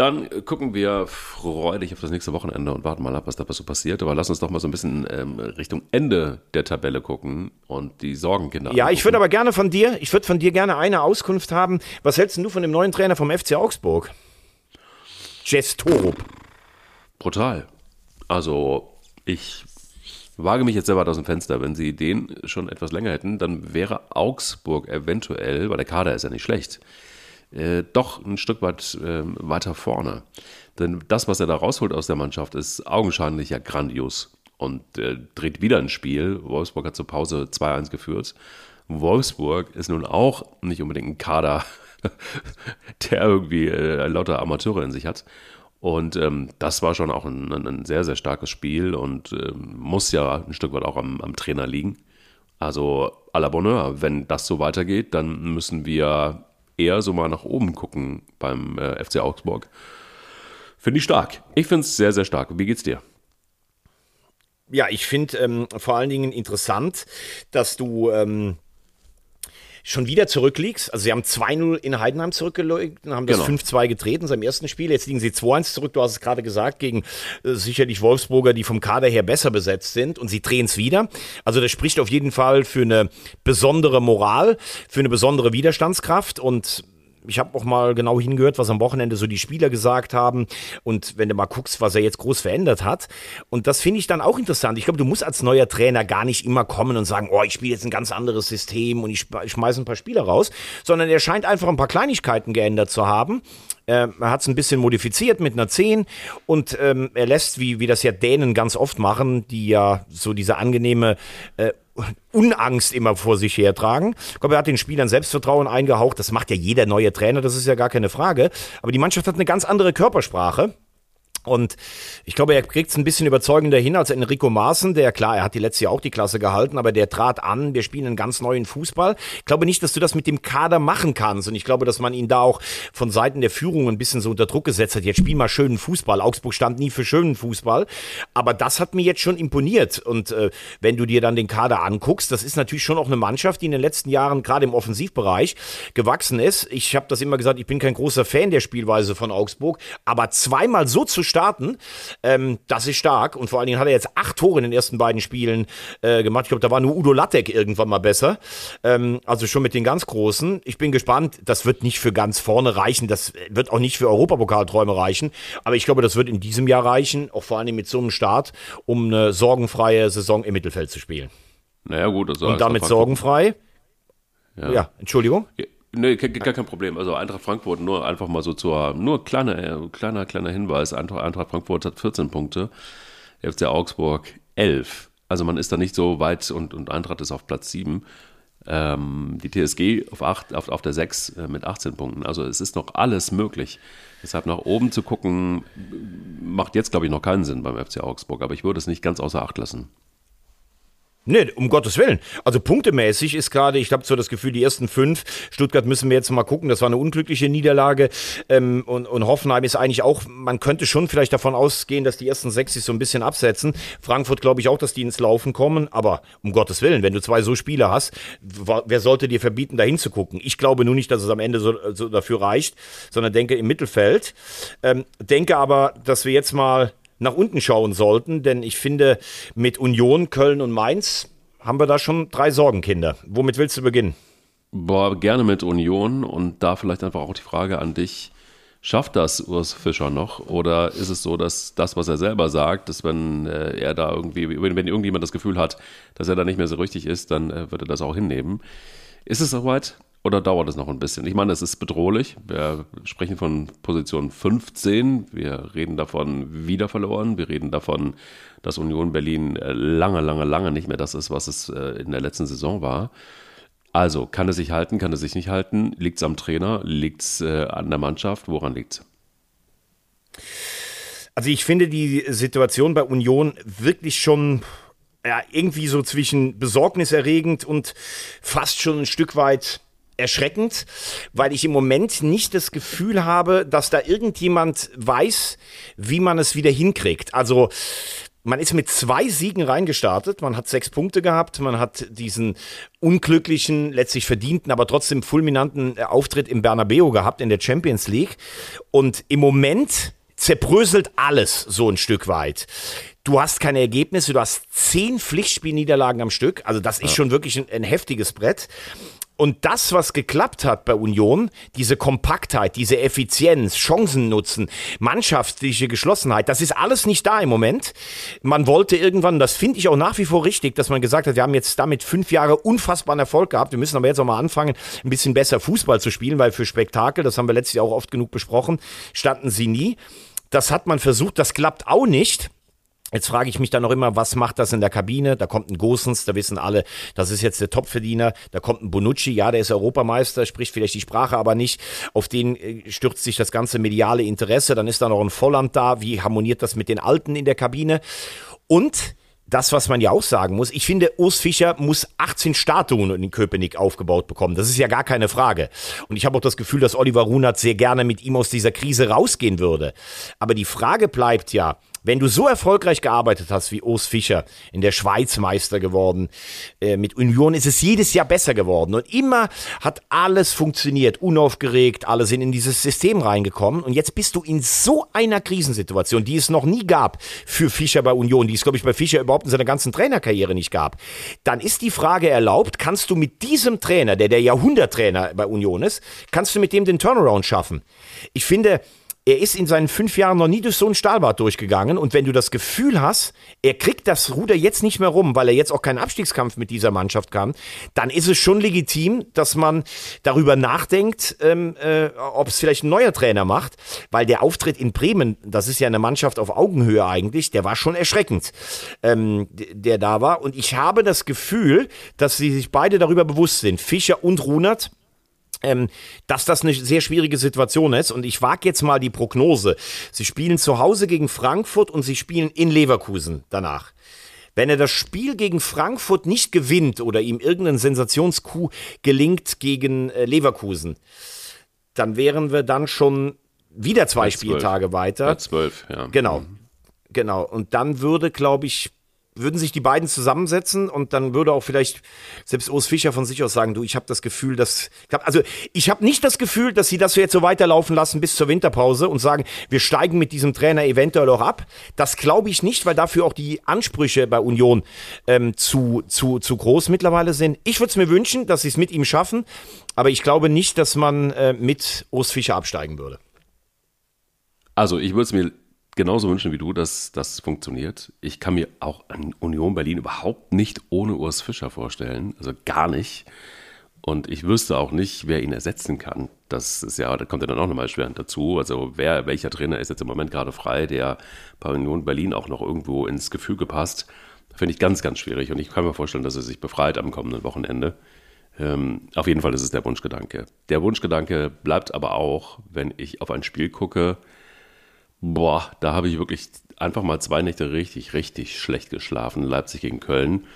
Dann gucken wir freudig auf das nächste Wochenende und warten mal ab, was da so passiert. Aber lass uns doch mal so ein bisschen ähm, Richtung Ende der Tabelle gucken und die Sorgenkinder. Ja, ich würde aber gerne von dir, ich würde von dir gerne eine Auskunft haben. Was hältst du von dem neuen Trainer vom FC Augsburg? Jess Torup. Brutal. Also, ich wage mich jetzt selber aus dem Fenster. Wenn sie den schon etwas länger hätten, dann wäre Augsburg eventuell, weil der Kader ist ja nicht schlecht, äh, doch ein Stück weit äh, weiter vorne. Denn das, was er da rausholt aus der Mannschaft, ist augenscheinlich ja grandios und äh, dreht wieder ein Spiel. Wolfsburg hat zur Pause 2-1 geführt. Wolfsburg ist nun auch nicht unbedingt ein Kader, der irgendwie äh, lauter Amateure in sich hat. Und ähm, das war schon auch ein, ein, sehr, sehr starkes Spiel und ähm, muss ja ein Stück weit auch am, am Trainer liegen. Also à la Bonheur, wenn das so weitergeht, dann müssen wir eher so mal nach oben gucken beim äh, FC Augsburg. Finde ich stark. Ich finde es sehr, sehr stark. Wie geht's dir? Ja, ich finde ähm, vor allen Dingen interessant, dass du ähm, schon wieder zurückliegst. Also sie haben 2-0 in Heidenheim zurückgelegt und haben das genau. 5-2 getreten seinem ersten Spiel. Jetzt liegen sie 2-1 zurück, du hast es gerade gesagt, gegen äh, sicherlich Wolfsburger, die vom Kader her besser besetzt sind und sie drehen es wieder. Also das spricht auf jeden Fall für eine besondere Moral, für eine besondere Widerstandskraft und ich habe auch mal genau hingehört, was am Wochenende so die Spieler gesagt haben und wenn du mal guckst, was er jetzt groß verändert hat. Und das finde ich dann auch interessant. Ich glaube, du musst als neuer Trainer gar nicht immer kommen und sagen, oh, ich spiele jetzt ein ganz anderes System und ich, schmeiße ein paar Spieler raus, sondern er scheint einfach ein paar Kleinigkeiten geändert zu haben. Äh, er hat es ein bisschen modifiziert mit einer 10 und ähm, er lässt, wie, wie das ja Dänen ganz oft machen, die ja so diese angenehme äh, Unangst immer vor sich hertragen. Ich glaube, er hat den Spielern Selbstvertrauen eingehaucht. Das macht ja jeder neue Trainer, das ist ja gar keine Frage. Aber die Mannschaft hat eine ganz andere Körpersprache. Und ich glaube, er kriegt es ein bisschen überzeugender hin als Enrico Maaßen, der klar, er hat die letzte Jahr auch die Klasse gehalten, aber der trat an, wir spielen einen ganz neuen Fußball. Ich glaube nicht, dass du das mit dem Kader machen kannst und ich glaube, dass man ihn da auch von Seiten der Führung ein bisschen so unter Druck gesetzt hat. Jetzt spiel mal schönen Fußball. Augsburg stand nie für schönen Fußball, aber das hat mir jetzt schon imponiert und äh, wenn du dir dann den Kader anguckst, das ist natürlich schon auch eine Mannschaft, die in den letzten Jahren gerade im Offensivbereich gewachsen ist. Ich habe das immer gesagt, ich bin kein großer Fan der Spielweise von Augsburg, aber zweimal so zu starten. Ähm, das ist stark. Und vor allen Dingen hat er jetzt acht Tore in den ersten beiden Spielen äh, gemacht. Ich glaube, da war nur Udo Lattek irgendwann mal besser. Ähm, also schon mit den ganz Großen. Ich bin gespannt. Das wird nicht für ganz vorne reichen. Das wird auch nicht für Europapokalträume reichen. Aber ich glaube, das wird in diesem Jahr reichen. Auch vor allen Dingen mit so einem Start, um eine sorgenfreie Saison im Mittelfeld zu spielen. Naja, gut. Also Und damit sorgenfrei. Ja. ja, Entschuldigung. Ja. Nee, gar kein Problem. Also Eintracht Frankfurt, nur einfach mal so zur, nur kleiner, kleiner, kleiner Hinweis. Eintracht Frankfurt hat 14 Punkte, FC Augsburg 11. Also man ist da nicht so weit und, und Eintracht ist auf Platz 7. Ähm, die TSG auf, 8, auf, auf der 6 äh, mit 18 Punkten. Also es ist noch alles möglich. Deshalb nach oben zu gucken, macht jetzt, glaube ich, noch keinen Sinn beim FC Augsburg. Aber ich würde es nicht ganz außer Acht lassen. Nee, um Gottes Willen. Also punktemäßig ist gerade, ich habe so das Gefühl, die ersten fünf, Stuttgart müssen wir jetzt mal gucken, das war eine unglückliche Niederlage ähm, und, und Hoffenheim ist eigentlich auch, man könnte schon vielleicht davon ausgehen, dass die ersten sechs sich so ein bisschen absetzen. Frankfurt glaube ich auch, dass die ins Laufen kommen, aber um Gottes Willen, wenn du zwei so Spieler hast, wer sollte dir verbieten, da hinzugucken? Ich glaube nur nicht, dass es am Ende so, so dafür reicht, sondern denke im Mittelfeld. Ähm, denke aber, dass wir jetzt mal nach unten schauen sollten, denn ich finde, mit Union, Köln und Mainz haben wir da schon drei Sorgenkinder. Womit willst du beginnen? Boah, gerne mit Union und da vielleicht einfach auch die Frage an dich. Schafft das Urs Fischer noch? Oder ist es so, dass das, was er selber sagt, dass wenn äh, er da irgendwie, wenn, irgendjemand das Gefühl hat, dass er da nicht mehr so richtig ist, dann äh, wird er das auch hinnehmen. Ist es soweit? Oder dauert es noch ein bisschen? Ich meine, es ist bedrohlich. Wir sprechen von Position 15. Wir reden davon wieder verloren. Wir reden davon, dass Union Berlin äh, lange, lange, lange nicht mehr das ist, was es äh, in der letzten Saison war. Also, kann es sich halten, kann es sich nicht halten? Liegt es am Trainer? Liegt es äh, an der Mannschaft? Woran liegt es? Also, ich finde die Situation bei Union wirklich schon ja, irgendwie so zwischen besorgniserregend und fast schon ein Stück weit erschreckend, weil ich im Moment nicht das Gefühl habe, dass da irgendjemand weiß, wie man es wieder hinkriegt. Also man ist mit zwei Siegen reingestartet, man hat sechs Punkte gehabt, man hat diesen unglücklichen, letztlich verdienten, aber trotzdem fulminanten äh, Auftritt im Bernabeu gehabt in der Champions League. Und im Moment zerbröselt alles so ein Stück weit. Du hast keine Ergebnisse, du hast zehn Pflichtspielniederlagen am Stück. Also das ist schon wirklich ein, ein heftiges Brett. Und das, was geklappt hat bei Union, diese Kompaktheit, diese Effizienz, Chancen nutzen, mannschaftliche Geschlossenheit, das ist alles nicht da im Moment. Man wollte irgendwann, das finde ich auch nach wie vor richtig, dass man gesagt hat, wir haben jetzt damit fünf Jahre unfassbaren Erfolg gehabt. Wir müssen aber jetzt auch mal anfangen, ein bisschen besser Fußball zu spielen, weil für Spektakel, das haben wir letztes Jahr auch oft genug besprochen, standen sie nie. Das hat man versucht, das klappt auch nicht. Jetzt frage ich mich dann noch immer, was macht das in der Kabine? Da kommt ein Gosens, da wissen alle, das ist jetzt der Topverdiener. Da kommt ein Bonucci, ja, der ist Europameister, spricht vielleicht die Sprache aber nicht. Auf den äh, stürzt sich das ganze mediale Interesse. Dann ist da noch ein Volland da. Wie harmoniert das mit den Alten in der Kabine? Und das, was man ja auch sagen muss, ich finde, Urs Fischer muss 18 Statuen in Köpenick aufgebaut bekommen. Das ist ja gar keine Frage. Und ich habe auch das Gefühl, dass Oliver Runert sehr gerne mit ihm aus dieser Krise rausgehen würde. Aber die Frage bleibt ja, wenn du so erfolgreich gearbeitet hast wie Urs Fischer, in der Schweiz Meister geworden, äh, mit Union ist es jedes Jahr besser geworden. Und immer hat alles funktioniert, unaufgeregt, alle sind in dieses System reingekommen. Und jetzt bist du in so einer Krisensituation, die es noch nie gab für Fischer bei Union, die es, glaube ich, bei Fischer überhaupt in seiner ganzen Trainerkarriere nicht gab. Dann ist die Frage erlaubt, kannst du mit diesem Trainer, der der Jahrhunderttrainer bei Union ist, kannst du mit dem den Turnaround schaffen? Ich finde, er ist in seinen fünf Jahren noch nie durch so ein Stahlbad durchgegangen. Und wenn du das Gefühl hast, er kriegt das Ruder jetzt nicht mehr rum, weil er jetzt auch keinen Abstiegskampf mit dieser Mannschaft kann, dann ist es schon legitim, dass man darüber nachdenkt, ähm, äh, ob es vielleicht ein neuer Trainer macht. Weil der Auftritt in Bremen, das ist ja eine Mannschaft auf Augenhöhe eigentlich, der war schon erschreckend, ähm, der da war. Und ich habe das Gefühl, dass sie sich beide darüber bewusst sind, Fischer und Runert, ähm, dass das eine sehr schwierige Situation ist. Und ich wage jetzt mal die Prognose. Sie spielen zu Hause gegen Frankfurt und sie spielen in Leverkusen danach. Wenn er das Spiel gegen Frankfurt nicht gewinnt oder ihm irgendein Sensationskuh gelingt gegen äh, Leverkusen, dann wären wir dann schon wieder zwei Spieltage weiter. Bei zwölf, ja. Genau. Genau. Und dann würde, glaube ich, würden sich die beiden zusammensetzen und dann würde auch vielleicht selbst Urs Fischer von sich aus sagen, du, ich habe das Gefühl, dass also ich habe nicht das Gefühl, dass sie das jetzt so weiterlaufen lassen bis zur Winterpause und sagen, wir steigen mit diesem Trainer eventuell auch ab. Das glaube ich nicht, weil dafür auch die Ansprüche bei Union ähm, zu, zu, zu groß mittlerweile sind. Ich würde es mir wünschen, dass sie es mit ihm schaffen, aber ich glaube nicht, dass man äh, mit Urs Fischer absteigen würde. Also ich würde es mir genauso wünschen wie du, dass das funktioniert. Ich kann mir auch an Union Berlin überhaupt nicht ohne Urs Fischer vorstellen. Also gar nicht. Und ich wüsste auch nicht, wer ihn ersetzen kann. Das ist ja, da kommt ja dann auch nochmal schwer dazu. Also wer, welcher Trainer ist jetzt im Moment gerade frei, der bei Union Berlin auch noch irgendwo ins Gefüge passt, finde ich ganz, ganz schwierig. Und ich kann mir vorstellen, dass er sich befreit am kommenden Wochenende. Ähm, auf jeden Fall ist es der Wunschgedanke. Der Wunschgedanke bleibt aber auch, wenn ich auf ein Spiel gucke, Boah, da habe ich wirklich einfach mal zwei Nächte richtig, richtig schlecht geschlafen. Leipzig gegen Köln.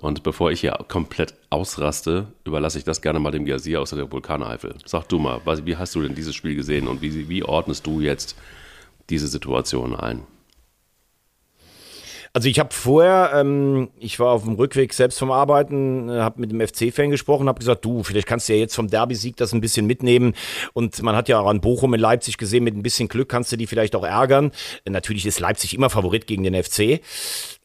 Und bevor ich hier komplett ausraste, überlasse ich das gerne mal dem Gazier aus der Vulkaneifel. Sag du mal, wie hast du denn dieses Spiel gesehen und wie, wie ordnest du jetzt diese Situation ein? Also ich habe vorher, ähm, ich war auf dem Rückweg selbst vom Arbeiten, äh, habe mit dem FC-Fan gesprochen, habe gesagt, du, vielleicht kannst du ja jetzt vom Derby-Sieg das ein bisschen mitnehmen. Und man hat ja auch an Bochum in Leipzig gesehen, mit ein bisschen Glück kannst du die vielleicht auch ärgern. Natürlich ist Leipzig immer Favorit gegen den FC.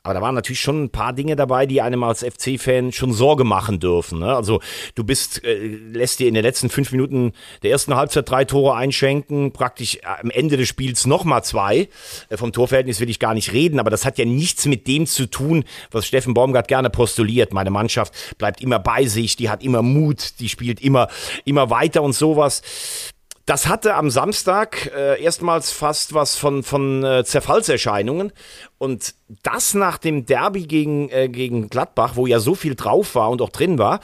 Aber da waren natürlich schon ein paar Dinge dabei, die einem als FC-Fan schon Sorge machen dürfen. Ne? Also du bist, äh, lässt dir in den letzten fünf Minuten der ersten Halbzeit drei Tore einschenken, praktisch äh, am Ende des Spiels nochmal zwei. Äh, vom Torverhältnis will ich gar nicht reden, aber das hat ja nichts mit dem zu tun, was Steffen Baumgart gerne postuliert. Meine Mannschaft bleibt immer bei sich, die hat immer Mut, die spielt immer, immer weiter und sowas. Das hatte am Samstag äh, erstmals fast was von, von äh, Zerfallserscheinungen. Und das nach dem Derby gegen, äh, gegen Gladbach, wo ja so viel drauf war und auch drin war,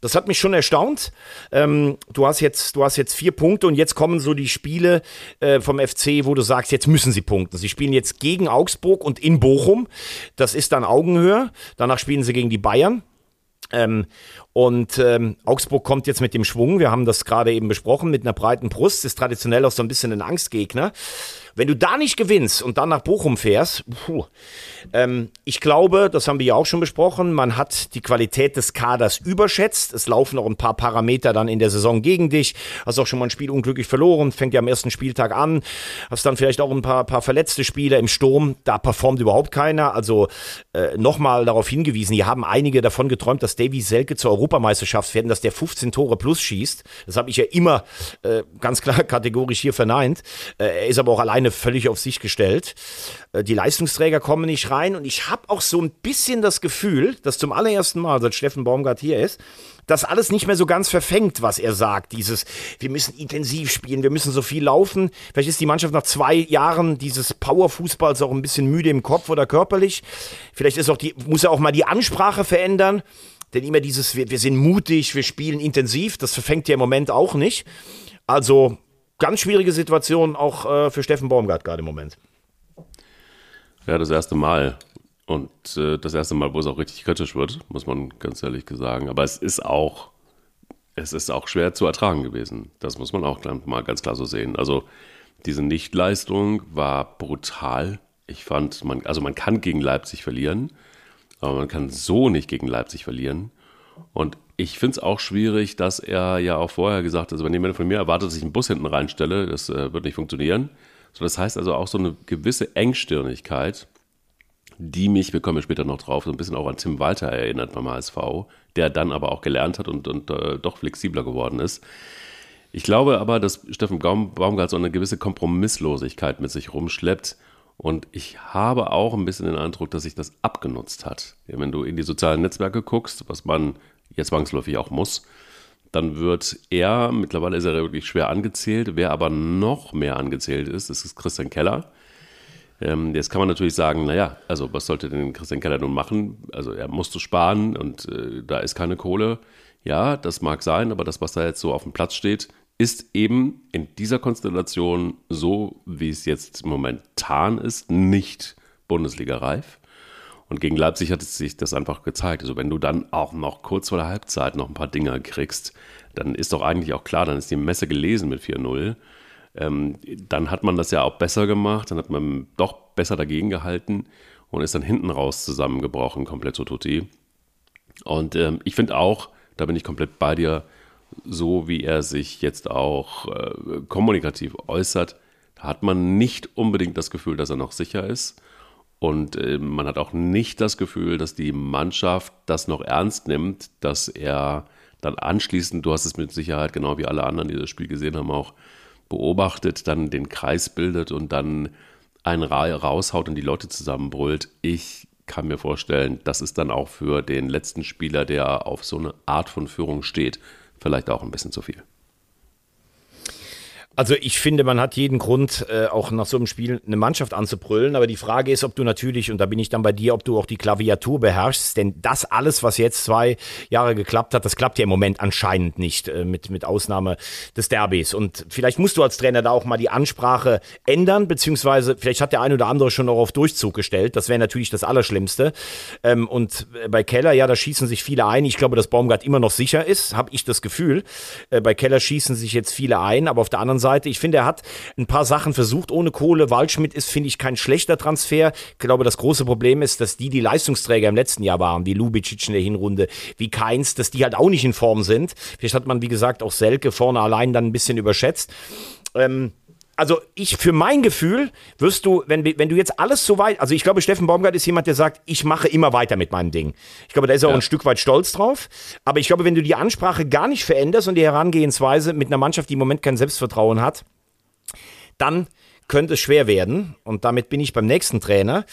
das hat mich schon erstaunt. Ähm, du, hast jetzt, du hast jetzt vier Punkte und jetzt kommen so die Spiele äh, vom FC, wo du sagst, jetzt müssen sie punkten. Sie spielen jetzt gegen Augsburg und in Bochum. Das ist dann Augenhöhe. Danach spielen sie gegen die Bayern. Ähm, und ähm, Augsburg kommt jetzt mit dem Schwung. Wir haben das gerade eben besprochen mit einer breiten Brust. Ist traditionell auch so ein bisschen ein Angstgegner. Wenn du da nicht gewinnst und dann nach Bochum fährst, puh, ähm, ich glaube, das haben wir ja auch schon besprochen, man hat die Qualität des Kaders überschätzt. Es laufen auch ein paar Parameter dann in der Saison gegen dich. Hast auch schon mal ein Spiel unglücklich verloren, fängt ja am ersten Spieltag an. Hast dann vielleicht auch ein paar, paar verletzte Spieler im Sturm. Da performt überhaupt keiner. Also äh, nochmal darauf hingewiesen, hier haben einige davon geträumt, dass Davy Selke zur Europameisterschaft werden, dass der 15 Tore plus schießt. Das habe ich ja immer äh, ganz klar kategorisch hier verneint. Äh, er ist aber auch allein alleine völlig auf sich gestellt. Äh, die Leistungsträger kommen nicht rein und ich habe auch so ein bisschen das Gefühl, dass zum allerersten Mal, seit Steffen Baumgart hier ist, das alles nicht mehr so ganz verfängt, was er sagt. Dieses, wir müssen intensiv spielen, wir müssen so viel laufen. Vielleicht ist die Mannschaft nach zwei Jahren dieses Powerfußballs auch ein bisschen müde im Kopf oder körperlich. Vielleicht ist auch die, muss er auch mal die Ansprache verändern. Denn immer dieses, wir, wir sind mutig, wir spielen intensiv, das verfängt ja im Moment auch nicht. Also ganz schwierige Situation auch äh, für Steffen Baumgart gerade im Moment. Ja, das erste Mal. Und äh, das erste Mal, wo es auch richtig kritisch wird, muss man ganz ehrlich sagen. Aber es ist auch, es ist auch schwer zu ertragen gewesen. Das muss man auch mal ganz klar so sehen. Also diese Nichtleistung war brutal. Ich fand, man, also man kann gegen Leipzig verlieren, aber man kann so nicht gegen Leipzig verlieren. Und ich finde es auch schwierig, dass er ja auch vorher gesagt hat, also wenn jemand von mir erwartet, dass ich einen Bus hinten reinstelle, das äh, wird nicht funktionieren. So, das heißt also auch so eine gewisse Engstirnigkeit, die mich, wir kommen ja später noch drauf, so ein bisschen auch an Tim Walter erinnert beim HSV, der dann aber auch gelernt hat und, und äh, doch flexibler geworden ist. Ich glaube aber, dass Steffen Baumgart so eine gewisse Kompromisslosigkeit mit sich rumschleppt. Und ich habe auch ein bisschen den Eindruck, dass sich das abgenutzt hat. Wenn du in die sozialen Netzwerke guckst, was man jetzt zwangsläufig auch muss, dann wird er, mittlerweile ist er wirklich schwer angezählt, wer aber noch mehr angezählt ist, das ist Christian Keller. Ähm, jetzt kann man natürlich sagen, naja, also was sollte denn Christian Keller nun machen? Also er musste sparen und äh, da ist keine Kohle. Ja, das mag sein, aber das, was da jetzt so auf dem Platz steht, ist eben in dieser Konstellation so, wie es jetzt momentan ist, nicht Bundesliga-reif. Und gegen Leipzig hat es sich das einfach gezeigt. Also wenn du dann auch noch kurz vor der Halbzeit noch ein paar Dinger kriegst, dann ist doch eigentlich auch klar, dann ist die Messe gelesen mit 4-0. Ähm, dann hat man das ja auch besser gemacht, dann hat man doch besser dagegen gehalten und ist dann hinten raus zusammengebrochen, komplett so tutti. Und ähm, ich finde auch, da bin ich komplett bei dir, so wie er sich jetzt auch äh, kommunikativ äußert, hat man nicht unbedingt das Gefühl, dass er noch sicher ist. Und äh, man hat auch nicht das Gefühl, dass die Mannschaft das noch ernst nimmt, dass er dann anschließend, du hast es mit Sicherheit genau wie alle anderen, die das Spiel gesehen haben, auch beobachtet, dann den Kreis bildet und dann einen raushaut und die Leute zusammenbrüllt. Ich kann mir vorstellen, das ist dann auch für den letzten Spieler, der auf so eine Art von Führung steht, vielleicht auch ein bisschen zu viel. Also ich finde, man hat jeden Grund, äh, auch nach so einem Spiel eine Mannschaft anzubrüllen. Aber die Frage ist, ob du natürlich, und da bin ich dann bei dir, ob du auch die Klaviatur beherrschst. Denn das alles, was jetzt zwei Jahre geklappt hat, das klappt ja im Moment anscheinend nicht, äh, mit, mit Ausnahme des Derbys. Und vielleicht musst du als Trainer da auch mal die Ansprache ändern, beziehungsweise vielleicht hat der ein oder andere schon noch auf Durchzug gestellt. Das wäre natürlich das Allerschlimmste. Ähm, und äh, bei Keller, ja, da schießen sich viele ein. Ich glaube, dass Baumgart immer noch sicher ist, habe ich das Gefühl. Äh, bei Keller schießen sich jetzt viele ein, aber auf der anderen Seite, ich finde, er hat ein paar Sachen versucht ohne Kohle. Waldschmidt ist, finde ich, kein schlechter Transfer. Ich glaube, das große Problem ist, dass die, die Leistungsträger im letzten Jahr waren, wie Lubicic in der Hinrunde, wie Keins, dass die halt auch nicht in Form sind. Vielleicht hat man, wie gesagt, auch Selke vorne allein dann ein bisschen überschätzt. Ähm, also ich für mein Gefühl wirst du, wenn, wenn du jetzt alles so weit, also ich glaube, Steffen Baumgart ist jemand, der sagt, ich mache immer weiter mit meinem Ding. Ich glaube, da ist er ja. auch ein Stück weit stolz drauf. Aber ich glaube, wenn du die Ansprache gar nicht veränderst und die Herangehensweise mit einer Mannschaft, die im Moment kein Selbstvertrauen hat, dann könnte es schwer werden. Und damit bin ich beim nächsten Trainer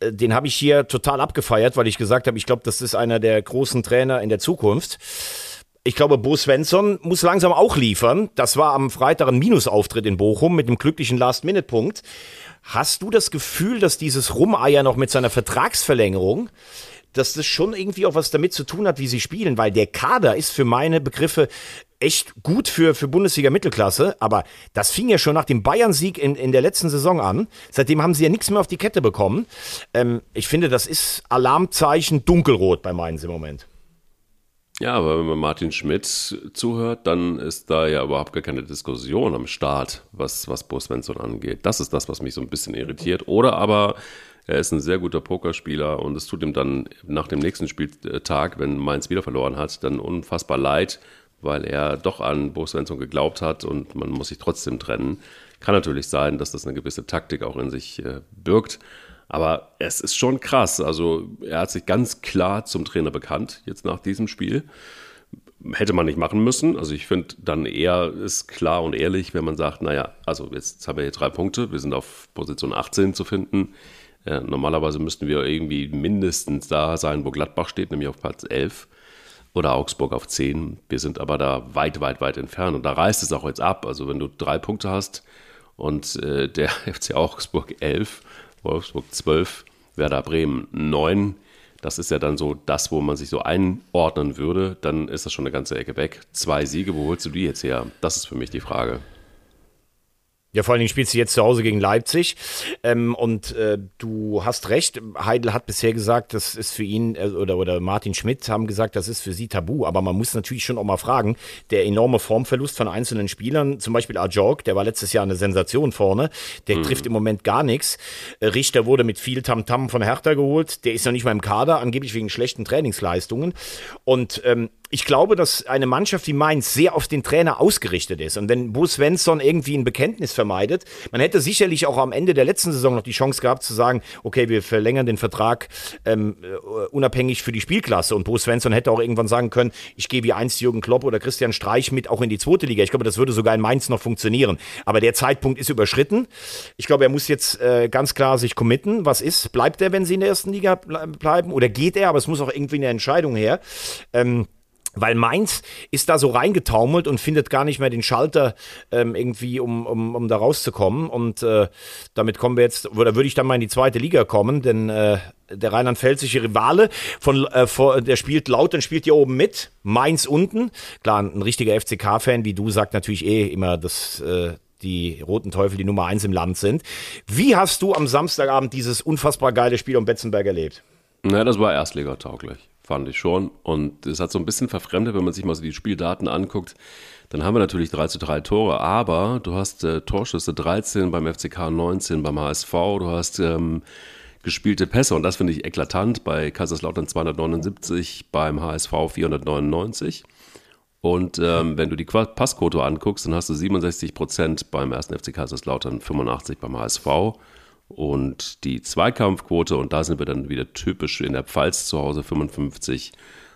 äh, den habe ich hier total abgefeiert, weil ich gesagt habe, ich glaube, das ist einer der großen Trainer in der Zukunft ich glaube, Bo Svensson muss langsam auch liefern. Das war am Freitag ein Minusauftritt in Bochum mit dem glücklichen Last-Minute-Punkt. Hast du das Gefühl, dass dieses Rumeier noch mit seiner Vertragsverlängerung, dass das schon irgendwie auch was damit zu tun hat, wie sie spielen? Weil der Kader ist für meine Begriffe echt gut für, für Bundesliga Mittelklasse, aber das fing ja schon nach dem Bayern-Sieg in, in der letzten Saison an. Seitdem haben sie ja nichts mehr auf die Kette bekommen. Ähm, ich finde, das ist Alarmzeichen dunkelrot bei Mainz im Moment. Ja, aber wenn man Martin Schmidt zuhört, dann ist da ja überhaupt gar keine Diskussion am Start, was, was Bo Svensson angeht. Das ist das, was mich so ein bisschen irritiert. Oder aber er ist ein sehr guter Pokerspieler und es tut ihm dann nach dem nächsten Spieltag, wenn Mainz wieder verloren hat, dann unfassbar leid, weil er doch an Bo Svensson geglaubt hat und man muss sich trotzdem trennen. Kann natürlich sein, dass das eine gewisse Taktik auch in sich äh, birgt. Aber es ist schon krass. Also er hat sich ganz klar zum Trainer bekannt, jetzt nach diesem Spiel. Hätte man nicht machen müssen. Also ich finde dann eher ist klar und ehrlich, wenn man sagt, naja, also jetzt haben wir hier drei Punkte, wir sind auf Position 18 zu finden. Äh, normalerweise müssten wir irgendwie mindestens da sein, wo Gladbach steht, nämlich auf Platz 11 oder Augsburg auf 10. Wir sind aber da weit, weit, weit entfernt und da reißt es auch jetzt ab. Also wenn du drei Punkte hast und äh, der FC Augsburg 11, Wolfsburg 12, Werder Bremen 9. Das ist ja dann so das, wo man sich so einordnen würde. Dann ist das schon eine ganze Ecke weg. Zwei Siege, wo holst du die jetzt her? Das ist für mich die Frage. Ja, vor allen Dingen spielst du jetzt zu Hause gegen Leipzig. Ähm, und äh, du hast recht, Heidel hat bisher gesagt, das ist für ihn, äh, oder, oder Martin Schmidt haben gesagt, das ist für sie tabu. Aber man muss natürlich schon auch mal fragen, der enorme Formverlust von einzelnen Spielern, zum Beispiel Ajorg, der war letztes Jahr eine Sensation vorne, der mhm. trifft im Moment gar nichts. Äh, Richter wurde mit viel Tamtam -Tam von Hertha geholt, der ist noch nicht mal im Kader, angeblich wegen schlechten Trainingsleistungen. Und ähm, ich glaube, dass eine Mannschaft wie Mainz sehr auf den Trainer ausgerichtet ist. Und wenn Bo Svensson irgendwie ein Bekenntnis vermeidet, man hätte sicherlich auch am Ende der letzten Saison noch die Chance gehabt zu sagen, okay, wir verlängern den Vertrag ähm, äh, unabhängig für die Spielklasse. Und Bo Svensson hätte auch irgendwann sagen können, ich gehe wie einst Jürgen Klopp oder Christian Streich mit auch in die zweite Liga. Ich glaube, das würde sogar in Mainz noch funktionieren. Aber der Zeitpunkt ist überschritten. Ich glaube, er muss jetzt äh, ganz klar sich committen. Was ist? Bleibt er, wenn sie in der ersten Liga bleiben? Oder geht er? Aber es muss auch irgendwie eine Entscheidung her. Ähm, weil Mainz ist da so reingetaumelt und findet gar nicht mehr den Schalter ähm, irgendwie, um, um, um da rauszukommen. Und äh, damit kommen wir jetzt, oder würde ich dann mal in die zweite Liga kommen, denn äh, der rheinland-pfälzische Rivale von, äh, vor, der spielt laut und spielt hier oben mit. Mainz unten. Klar, ein richtiger FCK-Fan wie du sagt natürlich eh immer, dass äh, die Roten Teufel die Nummer eins im Land sind. Wie hast du am Samstagabend dieses unfassbar geile Spiel um Betzenberg erlebt? Na, das war erstligatauglich fand ich schon. Und es hat so ein bisschen verfremdet, wenn man sich mal so die Spieldaten anguckt. Dann haben wir natürlich 3 zu 3 Tore, aber du hast äh, Torschüsse 13 beim FCK 19 beim HSV, du hast ähm, gespielte Pässe und das finde ich eklatant bei Kaiserslautern 279, beim HSV 499. Und ähm, wenn du die Passquote anguckst, dann hast du 67 Prozent beim 1. FC Kaiserslautern, 85 beim HSV. Und die Zweikampfquote, und da sind wir dann wieder typisch in der Pfalz zu Hause, 55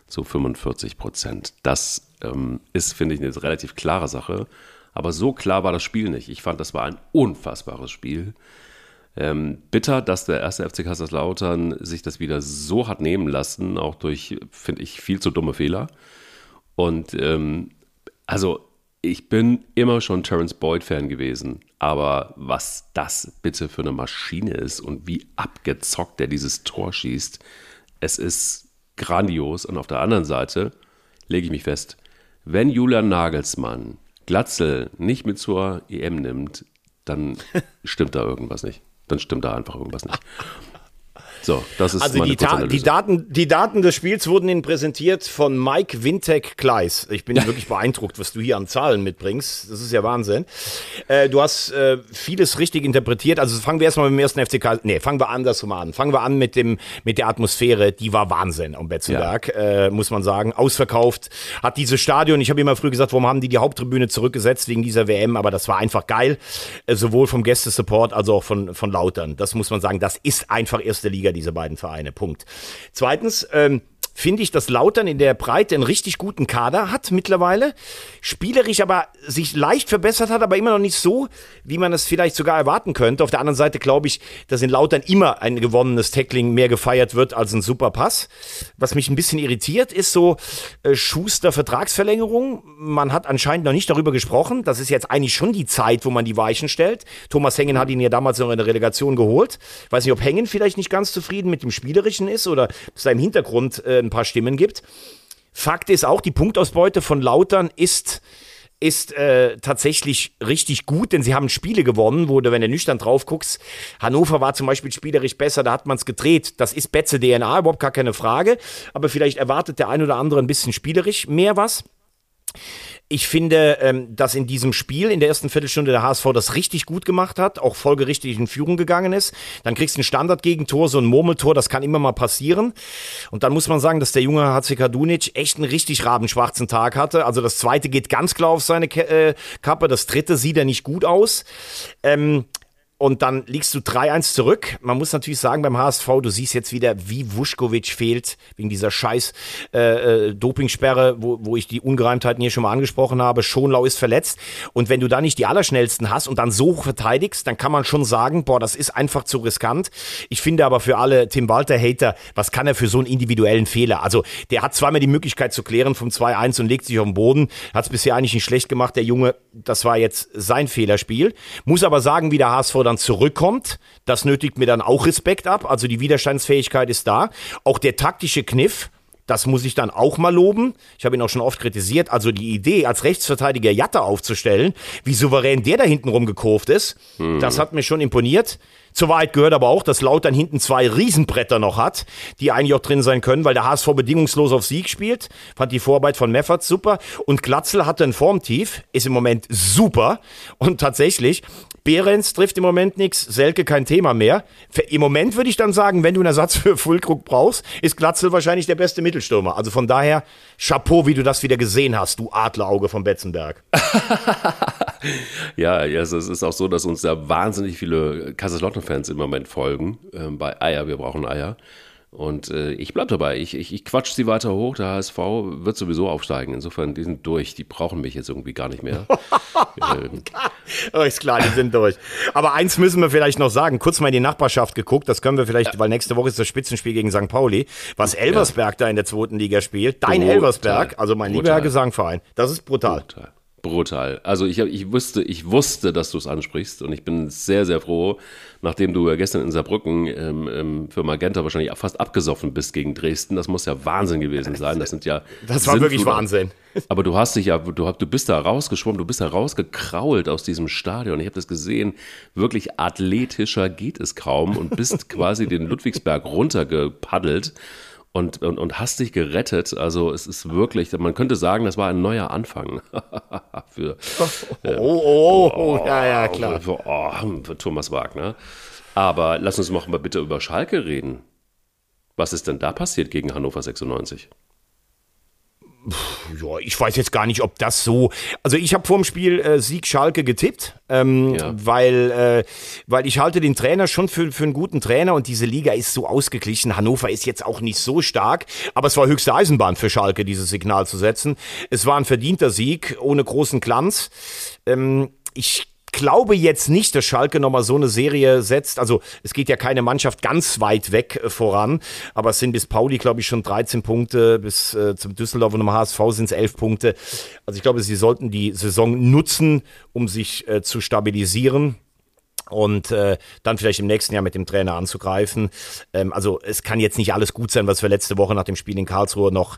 zu 45 Prozent. Das ähm, ist, finde ich, eine relativ klare Sache. Aber so klar war das Spiel nicht. Ich fand, das war ein unfassbares Spiel. Ähm, bitter, dass der erste FC Kaiserslautern sich das wieder so hat nehmen lassen, auch durch, finde ich, viel zu dumme Fehler. Und ähm, also ich bin immer schon Terence Boyd-Fan gewesen, aber was das bitte für eine Maschine ist und wie abgezockt er dieses Tor schießt, es ist grandios. Und auf der anderen Seite lege ich mich fest, wenn Julian Nagelsmann Glatzel nicht mit zur EM nimmt, dann stimmt da irgendwas nicht. Dann stimmt da einfach irgendwas nicht. So, das ist also meine die, Ta die, Daten, die Daten des Spiels wurden Ihnen präsentiert von Mike Wintek Kleis. Ich bin wirklich beeindruckt, was du hier an Zahlen mitbringst. Das ist ja Wahnsinn. Äh, du hast äh, vieles richtig interpretiert. Also fangen wir erstmal mit dem ersten FCK. Nee, fangen wir andersrum an. Fangen wir an mit dem mit der Atmosphäre. Die war Wahnsinn am Betzenberg, ja. äh, muss man sagen. Ausverkauft hat dieses Stadion. Ich habe immer früh gesagt, warum haben die die Haupttribüne zurückgesetzt wegen dieser WM? Aber das war einfach geil, äh, sowohl vom Gästesupport als auch von von Lautern. Das muss man sagen. Das ist einfach erste Liga Liga, diese beiden Vereine. Punkt. Zweitens, ähm, finde ich, dass Lautern in der Breite einen richtig guten Kader hat mittlerweile. Spielerisch aber sich leicht verbessert hat, aber immer noch nicht so, wie man es vielleicht sogar erwarten könnte. Auf der anderen Seite glaube ich, dass in Lautern immer ein gewonnenes Tackling mehr gefeiert wird als ein Superpass. Was mich ein bisschen irritiert, ist so äh, Schuster Vertragsverlängerung. Man hat anscheinend noch nicht darüber gesprochen. Das ist jetzt eigentlich schon die Zeit, wo man die Weichen stellt. Thomas Hengen hat ihn ja damals noch in der Relegation geholt. Weiß nicht, ob Hengen vielleicht nicht ganz zufrieden mit dem Spielerischen ist oder es da im Hintergrund äh, ein paar Stimmen gibt. Fakt ist auch, die Punktausbeute von Lautern ist ist äh, tatsächlich richtig gut, denn sie haben Spiele gewonnen, wo du, wenn du nüchtern drauf guckst, Hannover war zum Beispiel spielerisch besser, da hat man es gedreht. Das ist Betze DNA, überhaupt gar keine Frage. Aber vielleicht erwartet der ein oder andere ein bisschen spielerisch mehr was ich finde, ähm, dass in diesem Spiel in der ersten Viertelstunde der HSV das richtig gut gemacht hat, auch folgerichtig in Führung gegangen ist. Dann kriegst du ein Standardgegentor, so ein Murmeltor, das kann immer mal passieren. Und dann muss man sagen, dass der junge HCK Dunic echt einen richtig rabenschwarzen Tag hatte. Also das zweite geht ganz klar auf seine äh, Kappe, das dritte sieht er nicht gut aus. Ähm, und dann liegst du 3-1 zurück. Man muss natürlich sagen, beim HSV, du siehst jetzt wieder, wie Vuskovic fehlt, wegen dieser scheiß äh, äh, Dopingsperre, wo, wo ich die Ungereimtheiten hier schon mal angesprochen habe. Schonlau ist verletzt. Und wenn du da nicht die Allerschnellsten hast und dann so verteidigst, dann kann man schon sagen, boah, das ist einfach zu riskant. Ich finde aber für alle Tim Walter-Hater, was kann er für so einen individuellen Fehler? Also, der hat zweimal die Möglichkeit zu klären vom 2-1 und legt sich auf den Boden. Hat es bisher eigentlich nicht schlecht gemacht, der Junge. Das war jetzt sein Fehlerspiel. Muss aber sagen, wie der HSV dann zurückkommt. Das nötigt mir dann auch Respekt ab. Also die Widerstandsfähigkeit ist da. Auch der taktische Kniff, das muss ich dann auch mal loben. Ich habe ihn auch schon oft kritisiert. Also die Idee, als Rechtsverteidiger Jatta aufzustellen, wie souverän der da hinten rumgekurft ist, hm. das hat mir schon imponiert. Zur Wahrheit gehört aber auch, dass Lautern hinten zwei Riesenbretter noch hat, die eigentlich auch drin sein können, weil der HSV bedingungslos auf Sieg spielt. Fand die Vorarbeit von Meffert super. Und Glatzel hatte ein Formtief, ist im Moment super. Und tatsächlich, Behrens trifft im Moment nichts, Selke kein Thema mehr. Im Moment würde ich dann sagen, wenn du einen Ersatz für Fulkrug brauchst, ist Glatzel wahrscheinlich der beste Mittelstürmer. Also von daher, Chapeau, wie du das wieder gesehen hast, du Adlerauge von Betzenberg. ja, also es ist auch so, dass uns da wahnsinnig viele Kaiserslautern-Fans im Moment folgen äh, bei Eier, wir brauchen Eier. Und äh, ich bleibe dabei. Ich, ich, ich quatsch sie weiter hoch. Der HSV wird sowieso aufsteigen. Insofern, die sind durch. Die brauchen mich jetzt irgendwie gar nicht mehr. ähm. oh, ist klar, die sind durch. Aber eins müssen wir vielleicht noch sagen. Kurz mal in die Nachbarschaft geguckt. Das können wir vielleicht, ja. weil nächste Woche ist das Spitzenspiel gegen St. Pauli. Was Elversberg ja. da in der zweiten Liga spielt. Dein brutal. Elversberg, also mein brutal. lieber Gesangverein. Das ist brutal. brutal. Brutal. Also ich, ich wusste, ich wusste, dass du es ansprichst und ich bin sehr, sehr froh, nachdem du ja gestern in Saarbrücken ähm, ähm, für Magenta wahrscheinlich fast abgesoffen bist gegen Dresden. Das muss ja Wahnsinn gewesen sein. Das sind ja. Das war wirklich Wahnsinn. Aber du hast dich ja, du, du bist da rausgeschwommen, du bist da rausgekrault aus diesem Stadion. Ich habe das gesehen. Wirklich athletischer geht es kaum und bist quasi den Ludwigsberg runtergepaddelt und, und, und hast dich gerettet. Also es ist wirklich, man könnte sagen, das war ein neuer Anfang für, äh, oh, oh, oh, ja, ja, klar. Für, oh, für Thomas Wagner. Aber lass uns mal bitte über Schalke reden. Was ist denn da passiert gegen Hannover 96? Ja, ich weiß jetzt gar nicht, ob das so. Also ich habe vor dem Spiel äh, Sieg Schalke getippt, ähm, ja. weil, äh, weil ich halte den Trainer schon für, für einen guten Trainer und diese Liga ist so ausgeglichen. Hannover ist jetzt auch nicht so stark, aber es war höchste Eisenbahn für Schalke, dieses Signal zu setzen. Es war ein verdienter Sieg ohne großen Glanz. Ähm, ich glaube jetzt nicht, dass Schalke nochmal so eine Serie setzt. Also es geht ja keine Mannschaft ganz weit weg äh, voran, aber es sind bis Pauli, glaube ich, schon 13 Punkte, bis äh, zum Düsseldorf und im HSV sind es 11 Punkte. Also ich glaube, sie sollten die Saison nutzen, um sich äh, zu stabilisieren und äh, dann vielleicht im nächsten Jahr mit dem Trainer anzugreifen. Ähm, also es kann jetzt nicht alles gut sein, was wir letzte Woche nach dem Spiel in Karlsruhe noch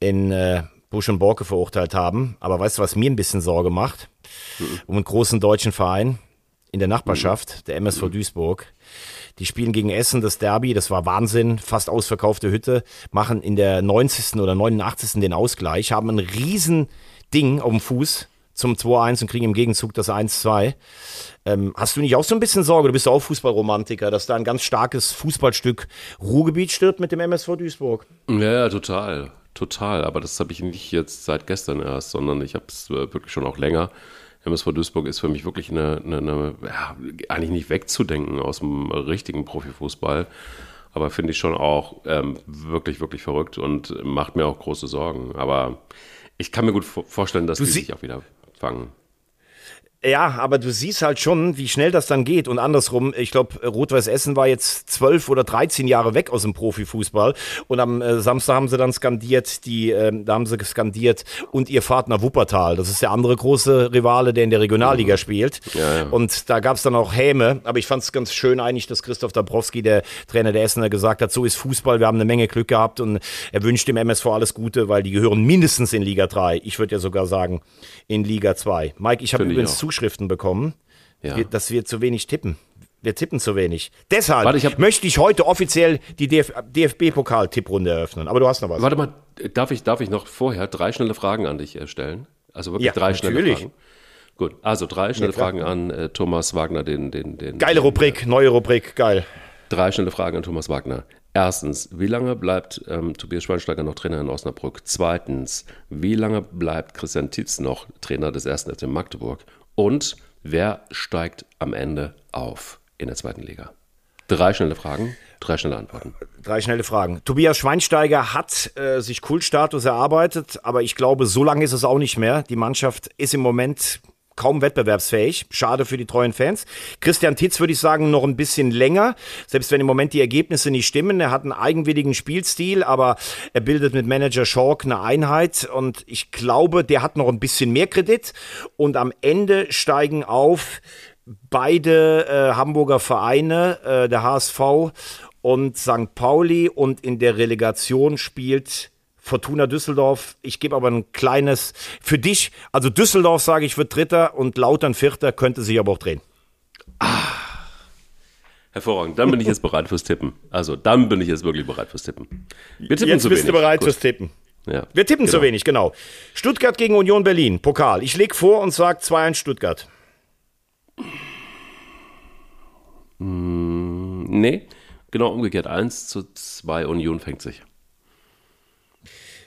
in äh, Busch und Borke verurteilt haben. Aber weißt du, was mir ein bisschen Sorge macht? Mhm. um einen großen deutschen Verein in der Nachbarschaft, mhm. der MSV mhm. Duisburg. Die spielen gegen Essen das Derby, das war Wahnsinn, fast ausverkaufte Hütte, machen in der 90. oder 89. den Ausgleich, haben ein riesen Ding auf dem Fuß zum 2-1 und kriegen im Gegenzug das 1-2. Ähm, hast du nicht auch so ein bisschen Sorge, du bist ja auch Fußballromantiker, dass da ein ganz starkes Fußballstück Ruhrgebiet stirbt mit dem MSV Duisburg? Ja, ja total, total. Aber das habe ich nicht jetzt seit gestern erst, sondern ich habe es äh, wirklich schon auch länger. MSV Duisburg ist für mich wirklich eine, eine, eine ja, eigentlich nicht wegzudenken aus dem richtigen Profifußball. Aber finde ich schon auch ähm, wirklich, wirklich verrückt und macht mir auch große Sorgen. Aber ich kann mir gut vorstellen, dass du die sich auch wieder fangen. Ja, aber du siehst halt schon, wie schnell das dann geht. Und andersrum, ich glaube, Rot-Weiß Essen war jetzt zwölf oder dreizehn Jahre weg aus dem Profifußball. Und am äh, Samstag haben sie dann skandiert, die, äh, da haben sie skandiert, und ihr fahrt nach Wuppertal. Das ist der andere große Rivale, der in der Regionalliga mhm. spielt. Ja, ja. Und da gab es dann auch Häme. Aber ich fand es ganz schön eigentlich, dass Christoph Dabrowski, der Trainer der Essener, gesagt hat, so ist Fußball, wir haben eine Menge Glück gehabt und er wünscht dem MSV alles Gute, weil die gehören mindestens in Liga 3. Ich würde ja sogar sagen, in Liga 2. Mike, ich habe übrigens Zuschriften bekommen, ja. dass wir zu wenig tippen. Wir tippen zu wenig. Deshalb Warte, ich möchte ich heute offiziell die DF DFB-Pokal-Tipprunde eröffnen. Aber du hast noch was. Warte mal, darf ich, darf ich noch vorher drei schnelle Fragen an dich stellen? Also wirklich ja, drei natürlich. schnelle Fragen. Gut, also drei schnelle ja, Fragen an äh, Thomas Wagner, den, den, den. Geile Rubrik, äh, neue Rubrik, geil. Drei schnelle Fragen an Thomas Wagner. Erstens, wie lange bleibt ähm, Tobias Schweinsteiger noch Trainer in Osnabrück? Zweitens, wie lange bleibt Christian Tietz noch Trainer des ersten FC Magdeburg? Und wer steigt am Ende auf in der zweiten Liga? Drei schnelle Fragen, drei schnelle Antworten. Drei schnelle Fragen. Tobias Schweinsteiger hat äh, sich Kultstatus erarbeitet, aber ich glaube, so lange ist es auch nicht mehr. Die Mannschaft ist im Moment kaum wettbewerbsfähig. Schade für die treuen Fans. Christian Titz würde ich sagen noch ein bisschen länger, selbst wenn im Moment die Ergebnisse nicht stimmen. Er hat einen eigenwilligen Spielstil, aber er bildet mit Manager Schalk eine Einheit und ich glaube, der hat noch ein bisschen mehr Kredit und am Ende steigen auf beide äh, Hamburger Vereine, äh, der HSV und St. Pauli und in der Relegation spielt Fortuna Düsseldorf. Ich gebe aber ein kleines für dich. Also Düsseldorf sage ich wird Dritter und Lautern Vierter könnte sich aber auch drehen. Ah. Hervorragend. Dann bin ich jetzt bereit fürs Tippen. Also dann bin ich jetzt wirklich bereit fürs Tippen. Wir tippen jetzt zu bist wenig. du bereit Gut. fürs Tippen. Ja, Wir tippen genau. zu wenig, genau. Stuttgart gegen Union Berlin, Pokal. Ich lege vor und sage 2-1 Stuttgart. Mm, nee, genau umgekehrt. 1 zu 2 Union fängt sich.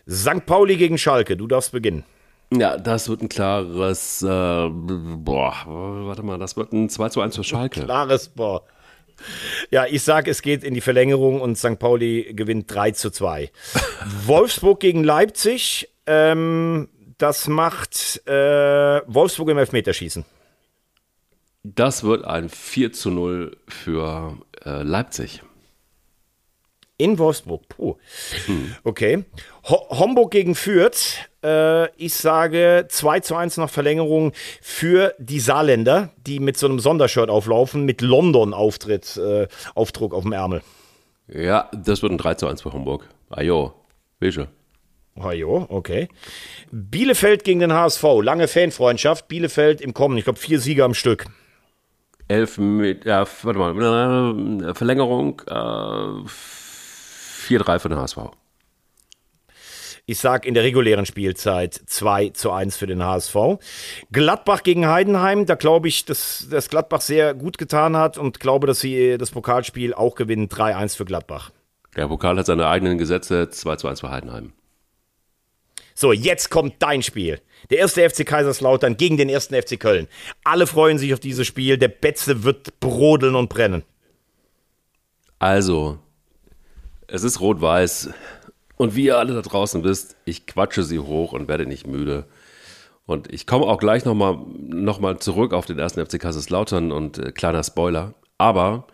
St. Pauli gegen Schalke, du darfst beginnen. Ja, das wird ein klares, äh, boah, warte mal, das wird ein 2 zu 1 für Schalke. Klares, boah. Ja, ich sage, es geht in die Verlängerung und St. Pauli gewinnt 3 zu 2. Wolfsburg gegen Leipzig, ähm, das macht äh, Wolfsburg im Elfmeterschießen. Das wird ein 4 zu 0 für äh, Leipzig. In Wolfsburg, puh. Okay. Ho Homburg gegen Fürth. Äh, ich sage 2 zu 1 nach Verlängerung für die Saarländer, die mit so einem Sondershirt auflaufen, mit London-Auftritt, äh, Aufdruck auf dem Ärmel. Ja, das wird ein 3 zu 1 für Homburg. Ajo, welche? Ajo, okay. Bielefeld gegen den HSV. Lange Fanfreundschaft. Bielefeld im Kommen. Ich glaube, vier Sieger am Stück. Elf mit, ja, warte mal, Verlängerung, äh, 4-3 für den HSV. Ich sage in der regulären Spielzeit 2 zu 1 für den HSV. Gladbach gegen Heidenheim, da glaube ich, dass, dass Gladbach sehr gut getan hat und glaube, dass sie das Pokalspiel auch gewinnen. 3-1 für Gladbach. Der Pokal hat seine eigenen Gesetze, 2 zu 1 für Heidenheim. So, jetzt kommt dein Spiel. Der erste FC Kaiserslautern gegen den ersten FC Köln. Alle freuen sich auf dieses Spiel. Der Betze wird brodeln und brennen. Also, es ist rot-weiß. Und wie ihr alle da draußen wisst, ich quatsche sie hoch und werde nicht müde. Und ich komme auch gleich nochmal noch mal zurück auf den ersten FC Kaiserslautern und äh, kleiner Spoiler. Aber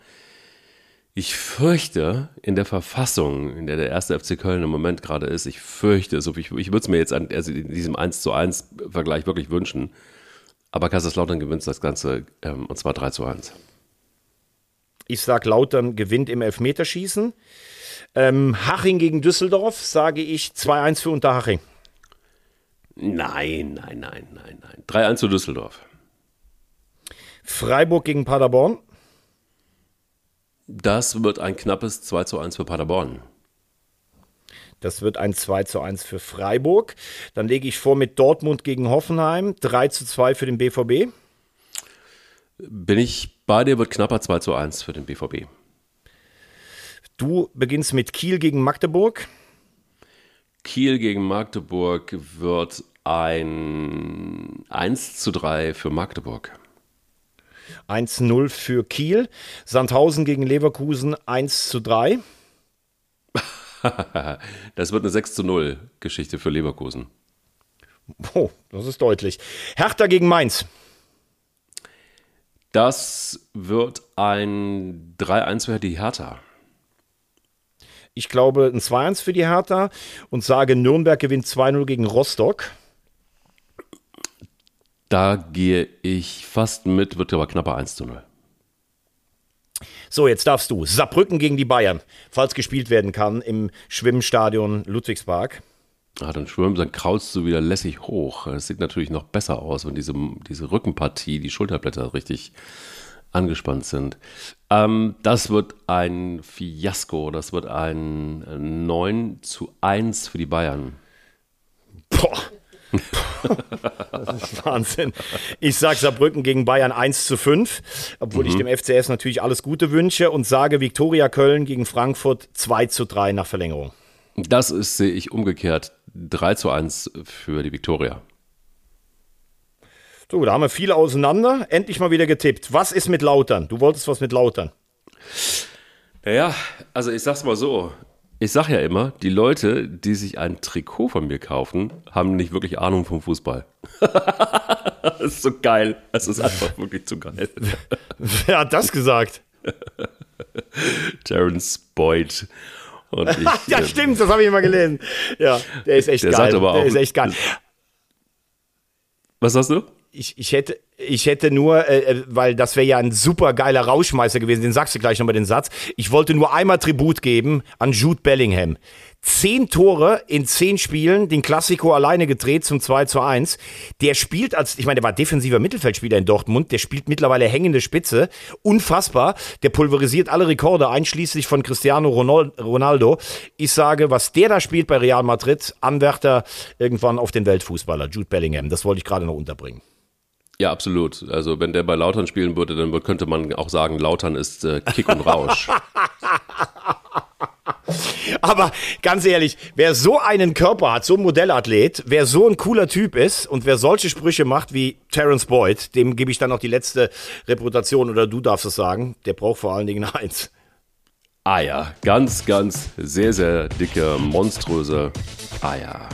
ich fürchte, in der Verfassung, in der der erste FC Köln im Moment gerade ist, ich fürchte es, ich, ich würde es mir jetzt an, also in diesem 1 zu 1 Vergleich wirklich wünschen. Aber Kaiserslautern gewinnt das Ganze ähm, und zwar 3 zu 1. Ich sage, Lautern gewinnt im Elfmeterschießen. Ähm, Haching gegen Düsseldorf, sage ich 2-1 für Unterhaching. Nein, nein, nein, nein, nein. 3-1 zu Düsseldorf. Freiburg gegen Paderborn. Das wird ein knappes 2 zu 1 für Paderborn. Das wird ein 2 zu 1 für Freiburg. Dann lege ich vor mit Dortmund gegen Hoffenheim. 3 zu 2 für den BVB. Bin ich bei dir, wird knapper 2 zu 1 für den BVB. Du beginnst mit Kiel gegen Magdeburg. Kiel gegen Magdeburg wird ein 1 zu 3 für Magdeburg. 1-0 für Kiel. Sandhausen gegen Leverkusen 1 zu 3. das wird eine 6 zu 0 Geschichte für Leverkusen. Oh, das ist deutlich. Hertha gegen Mainz. Das wird ein 3-1 für die Hertha. Ich glaube ein 2-1 für die Hertha und sage, Nürnberg gewinnt 2-0 gegen Rostock. Da gehe ich fast mit, wird aber knapper 1 0. So, jetzt darfst du. Saarbrücken gegen die Bayern, falls gespielt werden kann im Schwimmstadion Ludwigspark. Ah, dann schwimmen, dann kraulst du wieder lässig hoch. Das sieht natürlich noch besser aus, wenn diese, diese Rückenpartie, die Schulterblätter richtig angespannt sind. Ähm, das wird ein Fiasko. Das wird ein 9 zu 1 für die Bayern. Boah. das ist Wahnsinn. Ich sage Saarbrücken gegen Bayern 1 zu 5, obwohl mhm. ich dem FCS natürlich alles Gute wünsche und sage Viktoria Köln gegen Frankfurt 2 zu 3 nach Verlängerung. Das ist, sehe ich umgekehrt. 3 zu 1 für die Viktoria. So, da haben wir viele auseinander. Endlich mal wieder getippt. Was ist mit Lautern? Du wolltest was mit Lautern. Naja, also ich sag's mal so. Ich sag ja immer, die Leute, die sich ein Trikot von mir kaufen, haben nicht wirklich Ahnung vom Fußball. das ist so geil. Es ist einfach wirklich zu geil. Wer hat das gesagt? Terence Boyd. Ich, ja, ähm, stimmt, das habe ich immer gelesen. Ja, der ist echt der geil. aber der auch, ist echt geil. Was sagst du? ich, ich, hätte, ich hätte nur, äh, äh weil das wäre ja ein super geiler Rauschmeißer gewesen, den sagst du gleich nochmal den Satz. Ich wollte nur einmal Tribut geben an Jude Bellingham. Zehn Tore in zehn Spielen, den Klassiko alleine gedreht zum 2 zu 1. Der spielt als, ich meine, der war defensiver Mittelfeldspieler in Dortmund, der spielt mittlerweile hängende Spitze. Unfassbar. Der pulverisiert alle Rekorde, einschließlich von Cristiano Ronaldo. Ich sage, was der da spielt bei Real Madrid, Anwärter irgendwann auf den Weltfußballer, Jude Bellingham. Das wollte ich gerade noch unterbringen. Ja, absolut. Also wenn der bei Lautern spielen würde, dann könnte man auch sagen, Lautern ist äh, Kick und Rausch. Aber ganz ehrlich, wer so einen Körper hat, so ein Modellathlet, wer so ein cooler Typ ist und wer solche Sprüche macht wie Terence Boyd, dem gebe ich dann noch die letzte Reputation oder du darfst es sagen, der braucht vor allen Dingen eins. Eier. Ganz, ganz sehr, sehr dicke, monströse Eier.